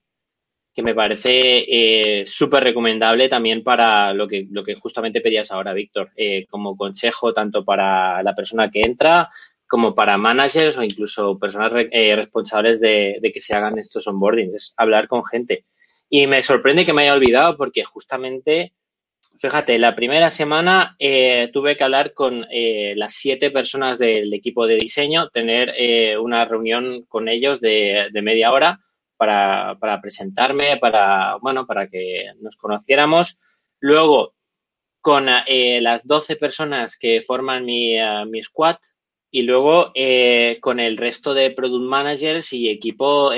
que me parece súper recomendable también para lo que, lo que justamente pedías ahora, Víctor, como consejo tanto para la persona que entra como para managers o incluso personas responsables de, de que se hagan estos onboardings, es hablar con gente. Y me sorprende que me haya olvidado porque justamente Fíjate, la primera semana eh, tuve que hablar con eh, las siete personas del equipo de diseño, tener eh, una reunión con ellos de, media hora para, presentarme, para, bueno, para que nos conociéramos. Luego, con las doce personas que forman mi, mi squad y luego con el resto de product managers y equipo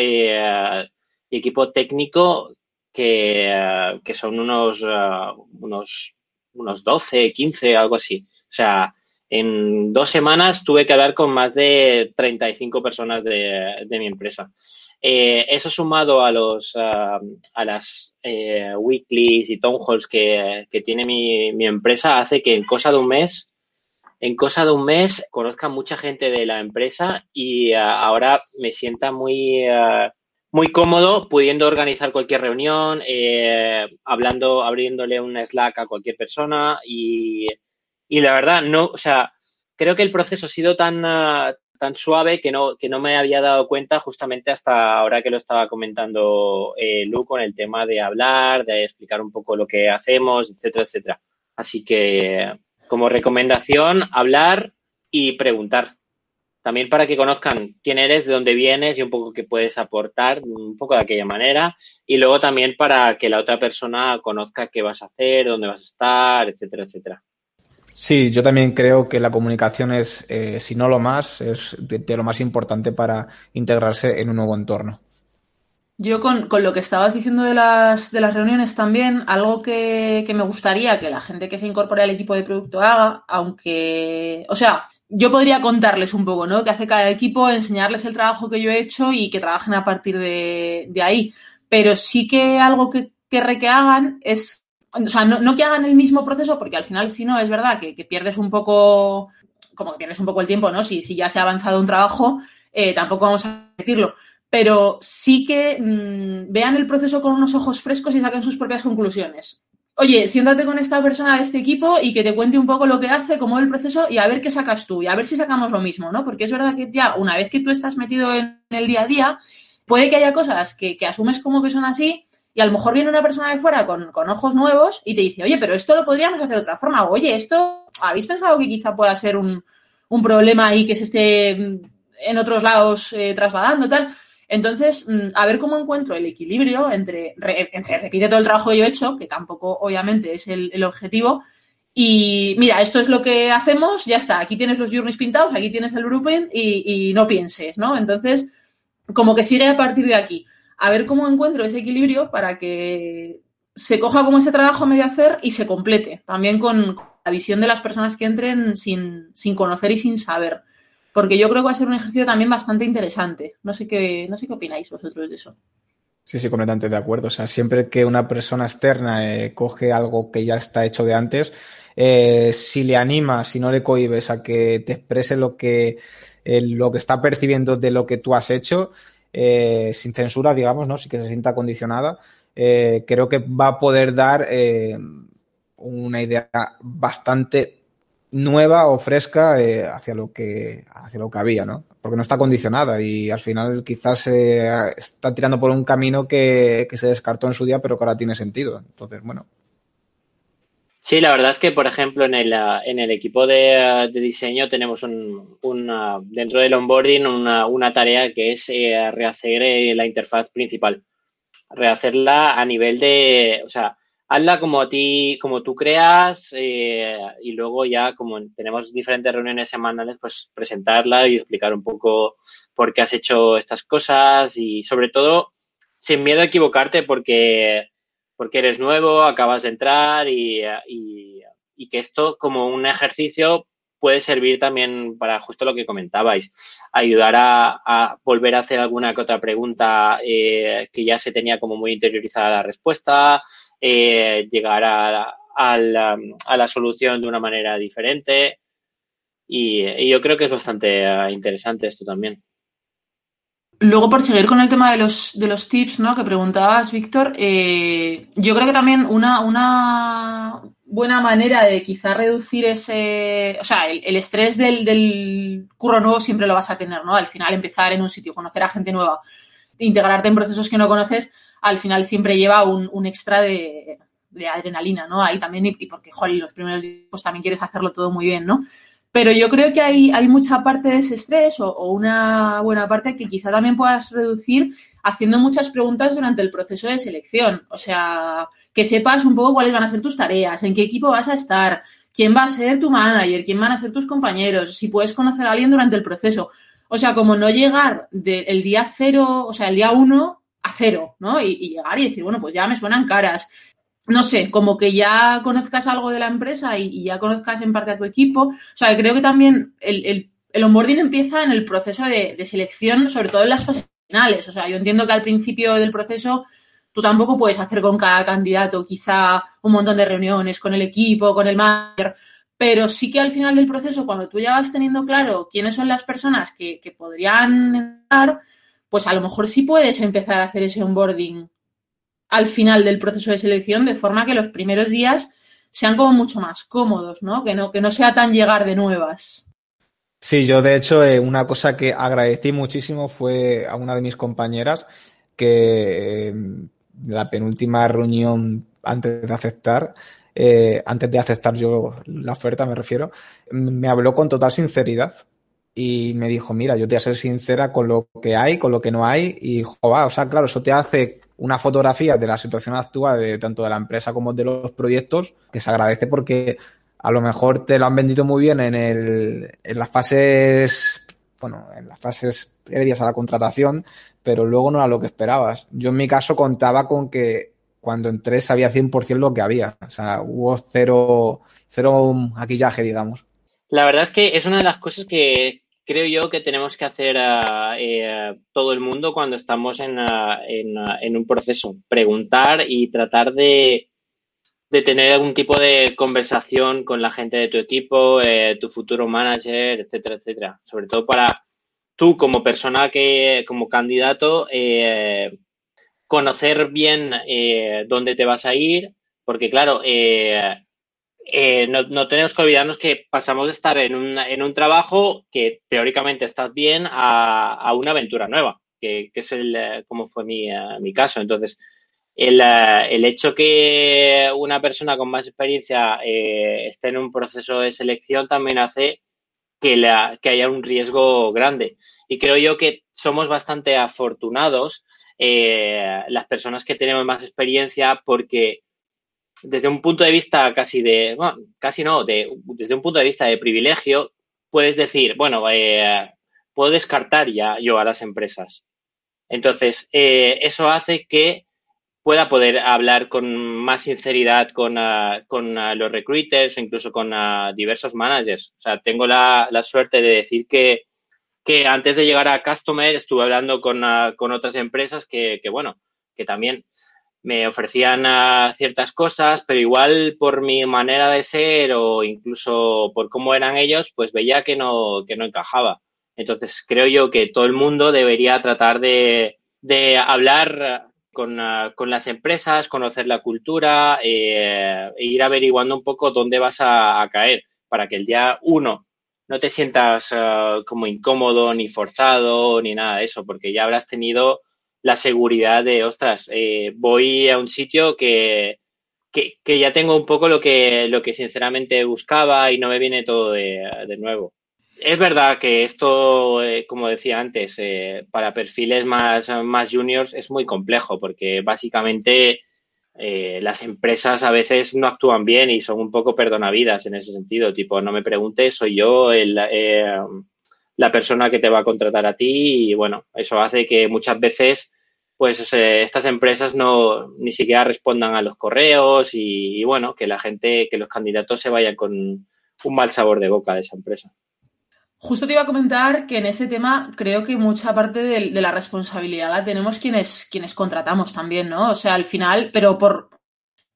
equipo técnico que, que son unos, unos, unos 12, 15, algo así. O sea, en dos semanas tuve que hablar con más de 35 personas de, de mi empresa. Eh, eso sumado a los a las eh, weeklies y town halls que, que tiene mi, mi, empresa hace que en cosa de un mes en cosa de un mes conozca mucha gente de la empresa y ahora me sienta muy muy cómodo pudiendo organizar cualquier reunión eh, hablando abriéndole un Slack a cualquier persona y, y la verdad no o sea creo que el proceso ha sido tan tan suave que no, que no me había dado cuenta justamente hasta ahora que lo estaba comentando eh, Lu con el tema de hablar, de explicar un poco lo que hacemos, etcétera, etcétera. Así que como recomendación, hablar y preguntar. También para que conozcan quién eres, de dónde vienes y un poco qué puedes aportar, un poco de aquella manera. Y luego también para que la otra persona conozca qué vas a hacer, dónde vas a estar, etcétera, etcétera. Sí, yo también creo que la comunicación es, eh, si no lo más, es de, de, lo más importante para integrarse en un nuevo entorno. Yo con, con, lo que estabas diciendo de las, de las reuniones también, algo que, que, me gustaría que la gente que se incorpore al equipo de producto haga, aunque, o sea, yo podría contarles un poco, ¿no? Que hace cada equipo, enseñarles el trabajo que yo he hecho y que trabajen a partir de, ahí. Pero sí que algo que querré que hagan es o sea, no, no, que hagan el mismo proceso, porque al final, si no, es verdad que, pierdes un poco, como que pierdes un poco el tiempo, ¿no? Si, si ya se ha avanzado un trabajo, eh, tampoco vamos a repetirlo. Pero sí que mmm, vean el proceso con unos ojos frescos y saquen sus propias conclusiones. Oye, siéntate con esta persona de este equipo y que te cuente un poco lo que hace, cómo es el proceso y a ver qué sacas tú y a ver si sacamos lo mismo, ¿no? Porque es verdad que ya una vez que tú estás metido en el día a día, puede que haya cosas que, que asumes como que son así, y a lo mejor viene una persona de fuera con, con, ojos nuevos y te dice, oye, pero esto lo podríamos hacer de otra forma. oye, esto, ¿habéis pensado que quizá pueda ser un, un problema ahí que se esté en otros lados eh, trasladando, tal? Entonces, mm, a ver cómo encuentro el equilibrio entre, repite todo el trabajo que yo he hecho, que tampoco obviamente es el, objetivo, y mira, esto es lo que hacemos, ya está, aquí tienes los journeys pintados, aquí tienes el y, y no pienses, ¿no? Entonces, como que sigue a partir de aquí a ver cómo encuentro ese equilibrio para que se coja como ese trabajo medio hacer y se complete, también con la visión de las personas que entren sin, sin conocer y sin saber. Porque yo creo que va a ser un ejercicio también bastante interesante. No sé qué, no sé qué opináis vosotros de eso. Sí, sí, completamente de acuerdo. O sea, siempre que una persona externa eh, coge algo que ya está hecho de antes, eh, si le animas, si no le cohibes a que te exprese lo que, eh, lo que está percibiendo de lo que tú has hecho, sin censura, digamos, ¿no? Sí que se sienta condicionada, creo que va a poder dar una idea bastante nueva o fresca eh, hacia lo que hacia lo que había, ¿no? Porque no está condicionada y al final quizás está tirando por un camino que, que se descartó en su día, pero que ahora tiene sentido. Entonces, bueno, Sí, la verdad es que, por ejemplo, en el, en el equipo de, diseño tenemos un, dentro del onboarding una, una tarea que es eh, rehacer eh, la interfaz principal. Rehacerla a nivel de, o sea, hazla como a ti, como tú creas eh, y luego ya como tenemos diferentes reuniones semanales, pues presentarla y explicar un poco por qué has hecho estas cosas y sobre todo sin miedo a equivocarte porque porque eres nuevo, acabas de entrar y, y, y, que esto como un ejercicio puede servir también para justo lo que comentabais, ayudar a, a volver a hacer alguna que otra pregunta eh, que ya se tenía como muy interiorizada la respuesta, eh, llegar a, a, la, a, la, solución de una manera diferente y, yo creo que es bastante uh, interesante esto también. Luego, por seguir con el tema de los, de los tips, ¿no? Que preguntabas, Víctor, eh, yo creo que también una, una buena manera de quizá reducir ese, o sea, el, el estrés del, del, curro nuevo siempre lo vas a tener, ¿no? Al final empezar en un sitio, conocer a gente nueva, integrarte en procesos que no conoces, al final siempre lleva un, un extra de, de, adrenalina, ¿no? Ahí también, y, porque, joder, los primeros pues también quieres hacerlo todo muy bien, ¿no? Pero yo creo que hay, hay mucha parte de ese estrés o, una buena parte que quizá también puedas reducir haciendo muchas preguntas durante el proceso de selección. O sea, que sepas un poco cuáles van a ser tus tareas, en qué equipo vas a estar, quién va a ser tu manager, quién van a ser tus compañeros, si puedes conocer a alguien durante el proceso. O sea, como no llegar del día cero, o sea, el día uno cero, ¿no? Y, llegar y decir, bueno, pues ya me suenan caras. No sé, como que ya conozcas algo de la empresa y, ya conozcas en parte a tu equipo. O sea, creo que también el, el, el onboarding empieza en el proceso de, de, selección, sobre todo en las fases finales. O sea, yo entiendo que al principio del proceso tú tampoco puedes hacer con cada candidato quizá un montón de reuniones con el equipo, con el manager, pero sí que al final del proceso, cuando tú ya vas teniendo claro quiénes son las personas que, que podrían entrar, pues a lo mejor sí puedes empezar a hacer ese onboarding al final del proceso de selección, de forma que los primeros días sean como mucho más cómodos, ¿no? Que no, que no sea tan llegar de nuevas. Sí, yo de hecho eh, una cosa que agradecí muchísimo fue a una de mis compañeras que eh, la penúltima reunión antes de aceptar, eh, antes de aceptar yo la oferta me refiero, me habló con total sinceridad y me dijo, mira, yo te voy a ser sincera con lo que hay, con lo que no hay y, joder, o sea, claro, eso te hace una fotografía de la situación actual de tanto de la empresa como de los proyectos que se agradece porque a lo mejor te lo han vendido muy bien en, el, en las fases, bueno, en las fases previas a la contratación, pero luego no era lo que esperabas. Yo en mi caso contaba con que cuando entré sabía 100% lo que había. O sea, hubo cero, cero maquillaje, digamos. La verdad es que es una de las cosas que creo yo que tenemos que hacer uh, eh, todo el mundo cuando estamos en, en, un proceso. Preguntar y tratar de, de, tener algún tipo de conversación con la gente de tu equipo, eh, tu futuro manager, etcétera, etcétera. Sobre todo para tú como persona que, como candidato, eh, conocer bien dónde te vas a ir, porque claro, eh, no, tenemos que olvidarnos que pasamos de estar en un, en un trabajo que teóricamente estás bien a, a una aventura nueva, que, es el, eh, como fue mi, uh, mi caso. Entonces, el, uh, el, hecho que una persona con más experiencia eh, esté en un proceso de selección también hace que, la, que haya un riesgo grande. Y creo yo que somos bastante afortunados eh, las personas que tenemos más experiencia porque desde un punto de vista casi de, bueno, casi no, de, desde un punto de vista de privilegio, puedes decir, bueno, eh, puedo descartar ya yo a las empresas. Entonces, eh, eso hace que pueda poder hablar con más sinceridad con, uh, con uh, los recruiters o incluso con uh, diversos managers. O sea, tengo la, la suerte de decir que, que, antes de llegar a Customer estuve hablando con, con otras empresas que, que, bueno, que también me ofrecían uh, ciertas cosas, pero igual por mi manera de ser o incluso por cómo eran ellos, pues veía que no, que no encajaba. Entonces creo yo que todo el mundo debería tratar de, de hablar con, uh, con, las empresas, conocer la cultura eh, e ir averiguando un poco dónde vas a, a, caer para que el día uno no te sientas uh, como incómodo ni forzado ni nada de eso, porque ya habrás tenido la seguridad de, ostras, eh, voy a un sitio que, que, que, ya tengo un poco lo que, lo que sinceramente buscaba y no me viene todo de, nuevo. Es verdad que esto, eh, como decía antes, eh, para perfiles más, más juniors es muy complejo porque básicamente las empresas a veces no actúan bien y son un poco perdonavidas en ese sentido. Tipo, no me preguntes, soy yo el, la persona que te va a contratar a ti y bueno, eso hace que muchas veces pues eh, estas empresas no ni siquiera respondan a los correos y, bueno, que la gente, que los candidatos se vayan con un mal sabor de boca de esa empresa. Justo te iba a comentar que en ese tema creo que mucha parte de, de la responsabilidad la tenemos quienes, quienes contratamos también, ¿no? O sea, al final, pero por,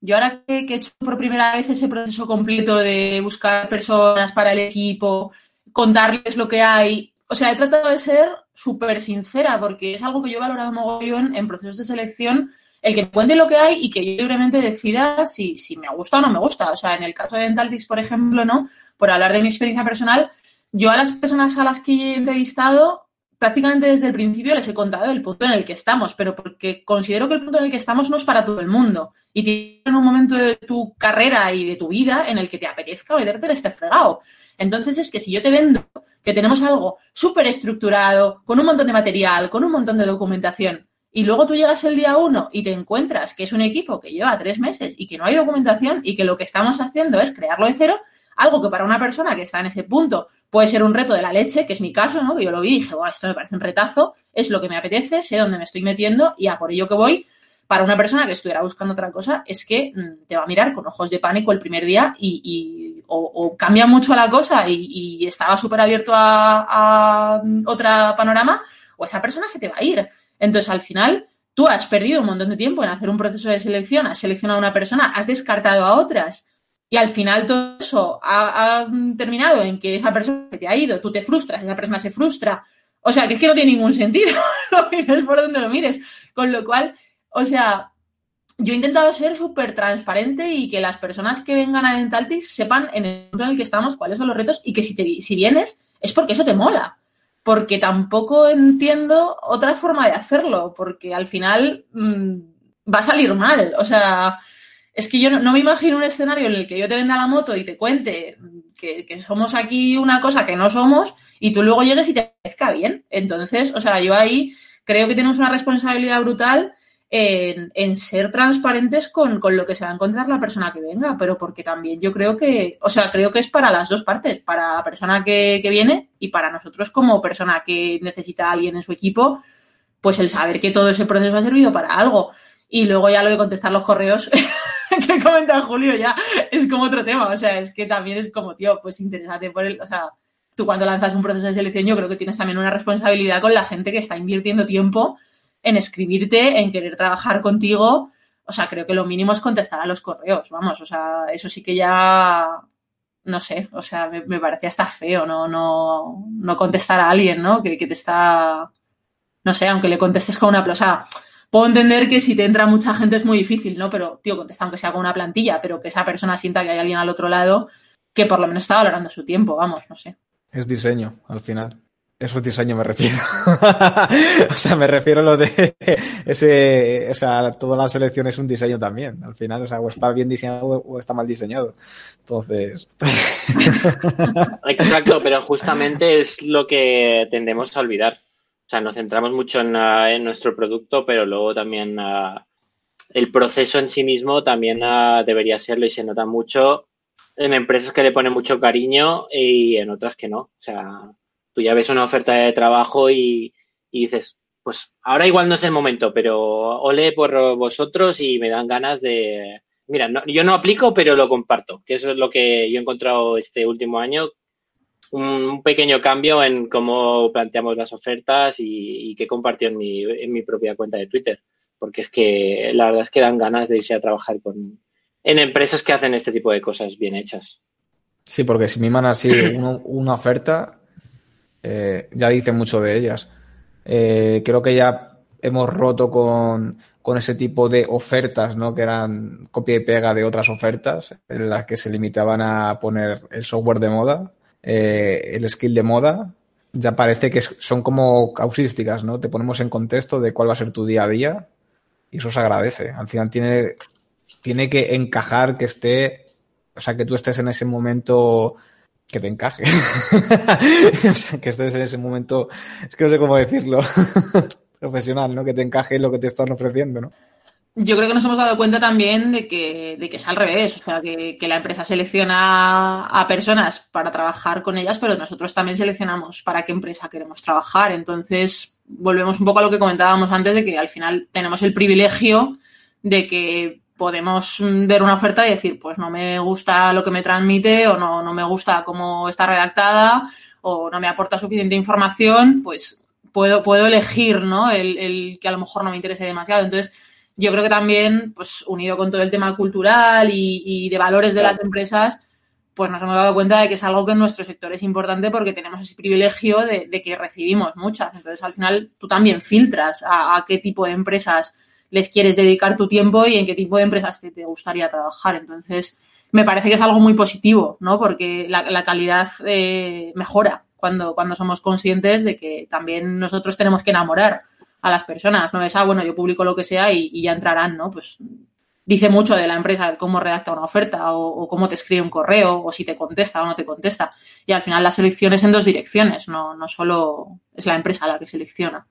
yo ahora que, que, he hecho por primera vez ese proceso completo de buscar personas para el equipo, contarles lo que hay, o sea, he tratado de ser súper sincera porque es algo que yo he valorado mogollón en procesos de selección, el que me cuente lo que hay y que yo libremente decida si, si me gusta o no me gusta. O sea, en el caso de Dentaltics, por ejemplo, ¿no? Por hablar de mi experiencia personal, yo a las personas a las que he entrevistado, prácticamente desde el principio les he contado el punto en el que estamos, pero porque considero que el punto en el que estamos no es para todo el mundo. Y tienes en un momento de tu carrera y de tu vida en el que te apetezca meterte en este fregado. Entonces es que si yo te vendo que tenemos algo súper estructurado, con un montón de material, con un montón de documentación, y luego tú llegas el día uno y te encuentras que es un equipo que lleva tres meses y que no hay documentación y que lo que estamos haciendo es crearlo de cero, algo que para una persona que está en ese punto puede ser un reto de la leche, que es mi caso, ¿no? Que yo lo vi y dije, wow, esto me parece un retazo, es lo que me apetece, sé dónde me estoy metiendo y a por ello que voy. Para una persona que estuviera buscando otra cosa, es que mm, te va a mirar con ojos de pánico el primer día y, o, cambia mucho la cosa y, estaba súper abierto a, a otro panorama, o esa persona se te va a ir. Entonces, al final, tú has perdido un montón de tiempo en hacer un proceso de selección, has seleccionado a una persona, has descartado a otras y al final todo eso ha, terminado en que esa persona te ha ido, tú te frustras, esa persona se frustra. O sea, que es que no tiene ningún sentido, lo mires por donde lo mires. Con lo cual, o sea, yo he intentado ser súper transparente y que las personas que vengan a Dentaltis sepan en el momento en el que estamos cuáles son los retos y que si, te, si vienes es porque eso te mola. Porque tampoco entiendo otra forma de hacerlo, porque al final mm, va a salir mal. O sea, es que yo no, me imagino un escenario en el que yo te venda la moto y te cuente que, somos aquí una cosa que no somos y tú luego llegues y te parezca bien. Entonces, o sea, yo ahí creo que tenemos una responsabilidad brutal en, ser transparentes con, lo que se va a encontrar la persona que venga, pero porque también yo creo que, o sea, creo que es para las dos partes, para la persona que, que viene y para nosotros como persona que necesita a alguien en su equipo, pues el saber que todo ese proceso ha servido para algo. Y luego ya lo de contestar los correos que comenta Julio ya es como otro tema. O sea, es que también es como, tío, pues interesante por el, o sea, tú cuando lanzas un proceso de selección, yo creo que tienes también una responsabilidad con la gente que está invirtiendo tiempo en escribirte, en querer trabajar contigo. O sea, creo que lo mínimo es contestar a los correos, vamos. O sea, eso sí que ya no sé, o sea, me, parecía hasta feo, no, no, no contestar a alguien, ¿no? Que, que, te está, no sé, aunque le contestes con una, o sea, puedo entender que si te entra mucha gente es muy difícil, ¿no? Pero, tío, contesta aunque sea con una plantilla, pero que esa persona sienta que hay alguien al otro lado que por lo menos está valorando su tiempo, vamos, no sé. Es diseño, al final. Eso es diseño, me refiero. o sea, me refiero a lo de ese, o sea, toda la selección es un diseño también. Al final, o sea, o está bien diseñado o está mal diseñado. Entonces. Exacto, pero justamente es lo que tendemos a olvidar. O sea, nos centramos mucho en, ah, nuestro producto, pero luego también ah, el proceso en sí mismo también ah, debería serlo y se nota mucho en empresas que le ponen mucho cariño y en otras que no. O sea, tú ya ves una oferta de trabajo y, dices, pues ahora igual no es el momento, pero ole por vosotros y me dan ganas de... Mira, yo no aplico, pero lo comparto, que eso es lo que yo he encontrado este último año, un pequeño cambio en cómo planteamos las ofertas y, que compartió en mi, en mi propia cuenta de Twitter. Porque es que la verdad es que dan ganas de irse a trabajar con, en empresas que hacen este tipo de cosas bien hechas. Sí, porque si miman así una oferta, eh, ya dice mucho de ellas. Eh, creo que ya hemos roto con, con, ese tipo de ofertas, ¿no? Que eran copia y pega de otras ofertas, en las que se limitaban a poner el software de moda eh, el skill de moda, ya parece que son como causísticas, ¿no? Te ponemos en contexto de cuál va a ser tu día a día y eso se agradece. Al final tiene, tiene que encajar que esté, o sea, que tú estés en ese momento que te encaje. o sea, que estés en ese momento, es que no sé cómo decirlo, profesional, ¿no? Que te encaje lo que te están ofreciendo, ¿no? Yo creo que nos hemos dado cuenta también de que, de que es al revés, o sea, que, que, la empresa selecciona a personas para trabajar con ellas, pero nosotros también seleccionamos para qué empresa queremos trabajar. Entonces, volvemos un poco a lo que comentábamos antes de que al final tenemos el privilegio de que podemos ver una oferta y decir, pues no me gusta lo que me transmite o no, no me gusta cómo está redactada o no me aporta suficiente información, pues puedo, puedo elegir, ¿no? El, el que a lo mejor no me interese demasiado. Entonces, yo creo que también, pues unido con todo el tema cultural y, de valores de las empresas, pues nos hemos dado cuenta de que es algo que en nuestro sector es importante porque tenemos ese privilegio de, que recibimos muchas. Entonces, al final, tú también filtras a, qué tipo de empresas les quieres dedicar tu tiempo y en qué tipo de empresas te, gustaría trabajar. Entonces, me parece que es algo muy positivo, ¿no? Porque la, calidad eh, mejora cuando, cuando somos conscientes de que también nosotros tenemos que enamorar a las personas, no es, ah, bueno, yo publico lo que sea y, ya entrarán, ¿no? Pues dice mucho de la empresa cómo redacta una oferta o, cómo te escribe un correo o si te contesta o no te contesta. Y al final la selección es en dos direcciones, no, no solo es la empresa la que selecciona.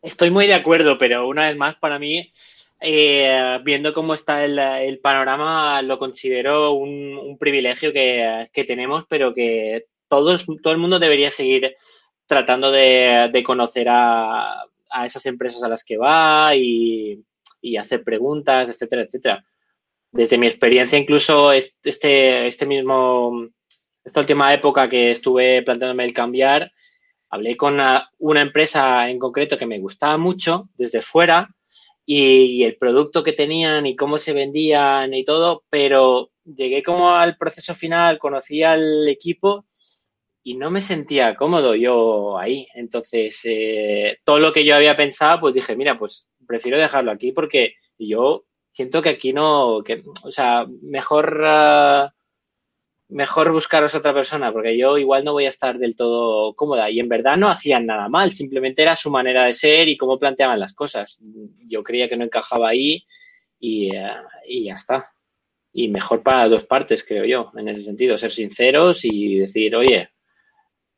Estoy muy de acuerdo, pero una vez más para mí, eh, viendo cómo está el, panorama, lo considero un, privilegio que, que tenemos, pero que todos, todo el mundo debería seguir tratando de, de conocer a, a, esas empresas a las que va y, y, hacer preguntas, etcétera, etcétera. Desde mi experiencia, incluso este, este mismo, esta última época que estuve planteándome el cambiar, hablé con una, empresa en concreto que me gustaba mucho desde fuera y, y, el producto que tenían y cómo se vendían y todo, pero llegué como al proceso final, conocí al equipo y no me sentía cómodo yo ahí. Entonces, eh, todo lo que yo había pensado, pues dije, mira, pues prefiero dejarlo aquí porque yo siento que aquí no, que, o sea, mejor, uh, mejor buscaros otra persona porque yo igual no voy a estar del todo cómoda. Y en verdad no hacían nada mal, simplemente era su manera de ser y cómo planteaban las cosas. Yo creía que no encajaba ahí y, uh, y ya está. Y mejor para dos partes, creo yo, en ese sentido, ser sinceros y decir, oye,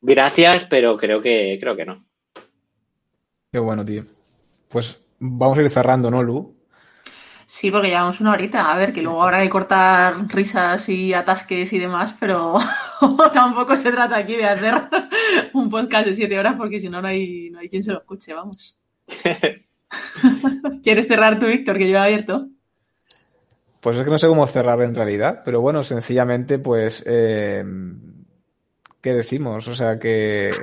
Gracias, pero creo que, creo que no. Qué bueno, tío. Pues vamos a ir cerrando, ¿no, Lu? Sí, porque llevamos una horita. A ver, que luego habrá que cortar risas y atasques y demás, pero tampoco se trata aquí de hacer un podcast de siete horas porque si no, no hay, no hay quien se lo escuche, vamos. ¿Quieres cerrar tú, Víctor, que yo he abierto? Pues es que no sé cómo cerrar en realidad, pero bueno, sencillamente, pues eh, ¿qué decimos? O sea que.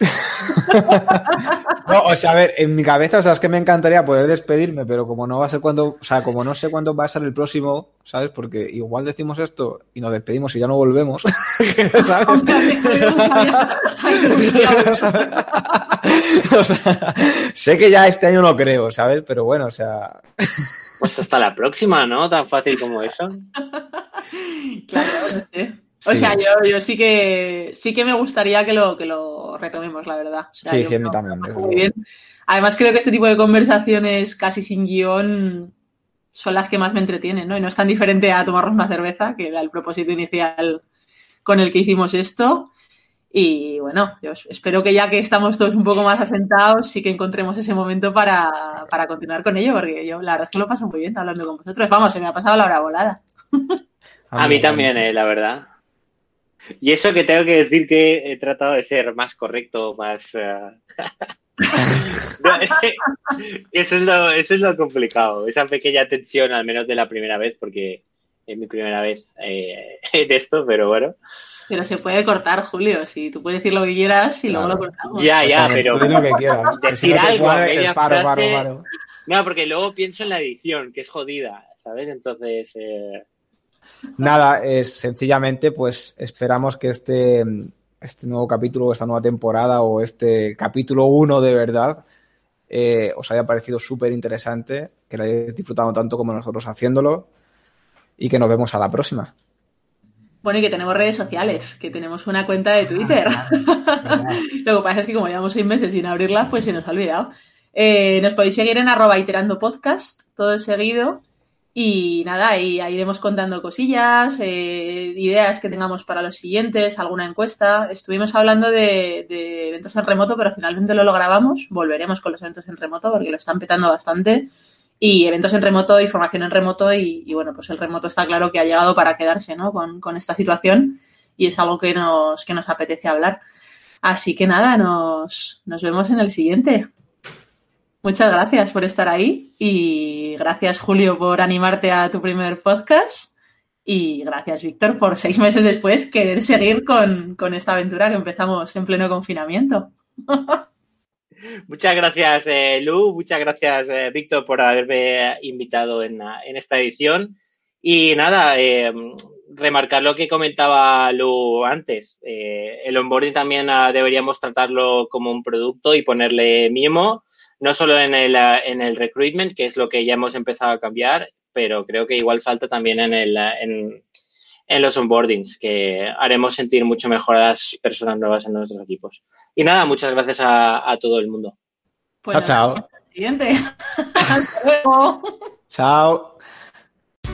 no, o sea, a ver, en mi cabeza, o sea, es que me encantaría poder despedirme, pero como no va a ser cuando, o sea, como no sé cuándo va a ser el próximo, ¿sabes? Porque igual decimos esto y nos despedimos y ya no volvemos, ¿sabes? o sea, sé que ya este año no creo, ¿sabes? Pero bueno, o sea. Pues hasta la próxima, ¿no? Tan fácil como eso. claro, no O sea, yo, yo, sí que sí que me gustaría que lo, que lo retomemos, la verdad. O sea, sí, sí, a mí también. Muy bien. Además, creo que este tipo de conversaciones casi sin guion son las que más me entretienen, ¿no? Y no es tan diferente a tomarnos una cerveza, que era el propósito inicial con el que hicimos esto. Y bueno, yo espero que ya que estamos todos un poco más asentados, sí que encontremos ese momento para, para continuar con ello, porque yo la verdad es que lo paso muy bien hablando con vosotros. Vamos, se me ha pasado la hora volada. A mí también, eh, la verdad. Y eso que tengo que decir que he tratado de ser más correcto, más... Uh... eso, es lo, eso es lo complicado, esa pequeña tensión, al menos de la primera vez, porque es mi primera vez eh, en esto, pero bueno. Pero se puede cortar, Julio, si tú puedes decir lo que quieras y claro. luego lo cortamos. Ya, ya, pero... Tú lo que quieras. Decir si algo, media paro, frase... paro, paro. No, porque luego pienso en la edición, que es jodida, ¿sabes? Entonces... Eh... Nada, es sencillamente, pues esperamos que este, este nuevo capítulo, esta nueva temporada o este capítulo 1 de verdad eh, os haya parecido súper interesante, que lo hayáis disfrutado tanto como nosotros haciéndolo y que nos vemos a la próxima. Bueno, y que tenemos redes sociales, que tenemos una cuenta de Twitter. Ah, lo que pasa es que como llevamos seis meses sin abrirla, pues se nos ha olvidado. Eh, nos podéis seguir en arroba iterando podcast, todo seguido. Y nada, ahí, ahí iremos contando cosillas, eh, ideas que tengamos para los siguientes, alguna encuesta. Estuvimos hablando de, de, eventos en remoto, pero finalmente lo grabamos. Volveremos con los eventos en remoto porque lo están petando bastante. Y eventos en remoto y formación en remoto. Y, y bueno, pues el remoto está claro que ha llegado para quedarse ¿no? con, con esta situación y es algo que nos, que nos apetece hablar. Así que nada, nos, nos vemos en el siguiente. Muchas gracias por estar ahí y gracias Julio por animarte a tu primer podcast. Y gracias Víctor por seis meses después querer seguir con, con esta aventura que empezamos en pleno confinamiento. Muchas gracias eh, Lu, muchas gracias eh, Víctor por haberme invitado en, en, esta edición. Y nada, eh, remarcar lo que comentaba Lu antes, eh, el onboarding también uh, deberíamos tratarlo como un producto y ponerle mimo no solo en el, en el recruitment, que es lo que ya hemos empezado a cambiar, pero creo que igual falta también en, el, en, en los onboardings, que haremos sentir mucho mejor a las personas nuevas en nuestros equipos. Y nada, muchas gracias a, a todo el mundo. Pues chao, chao. Siguiente. Hasta luego. Chao.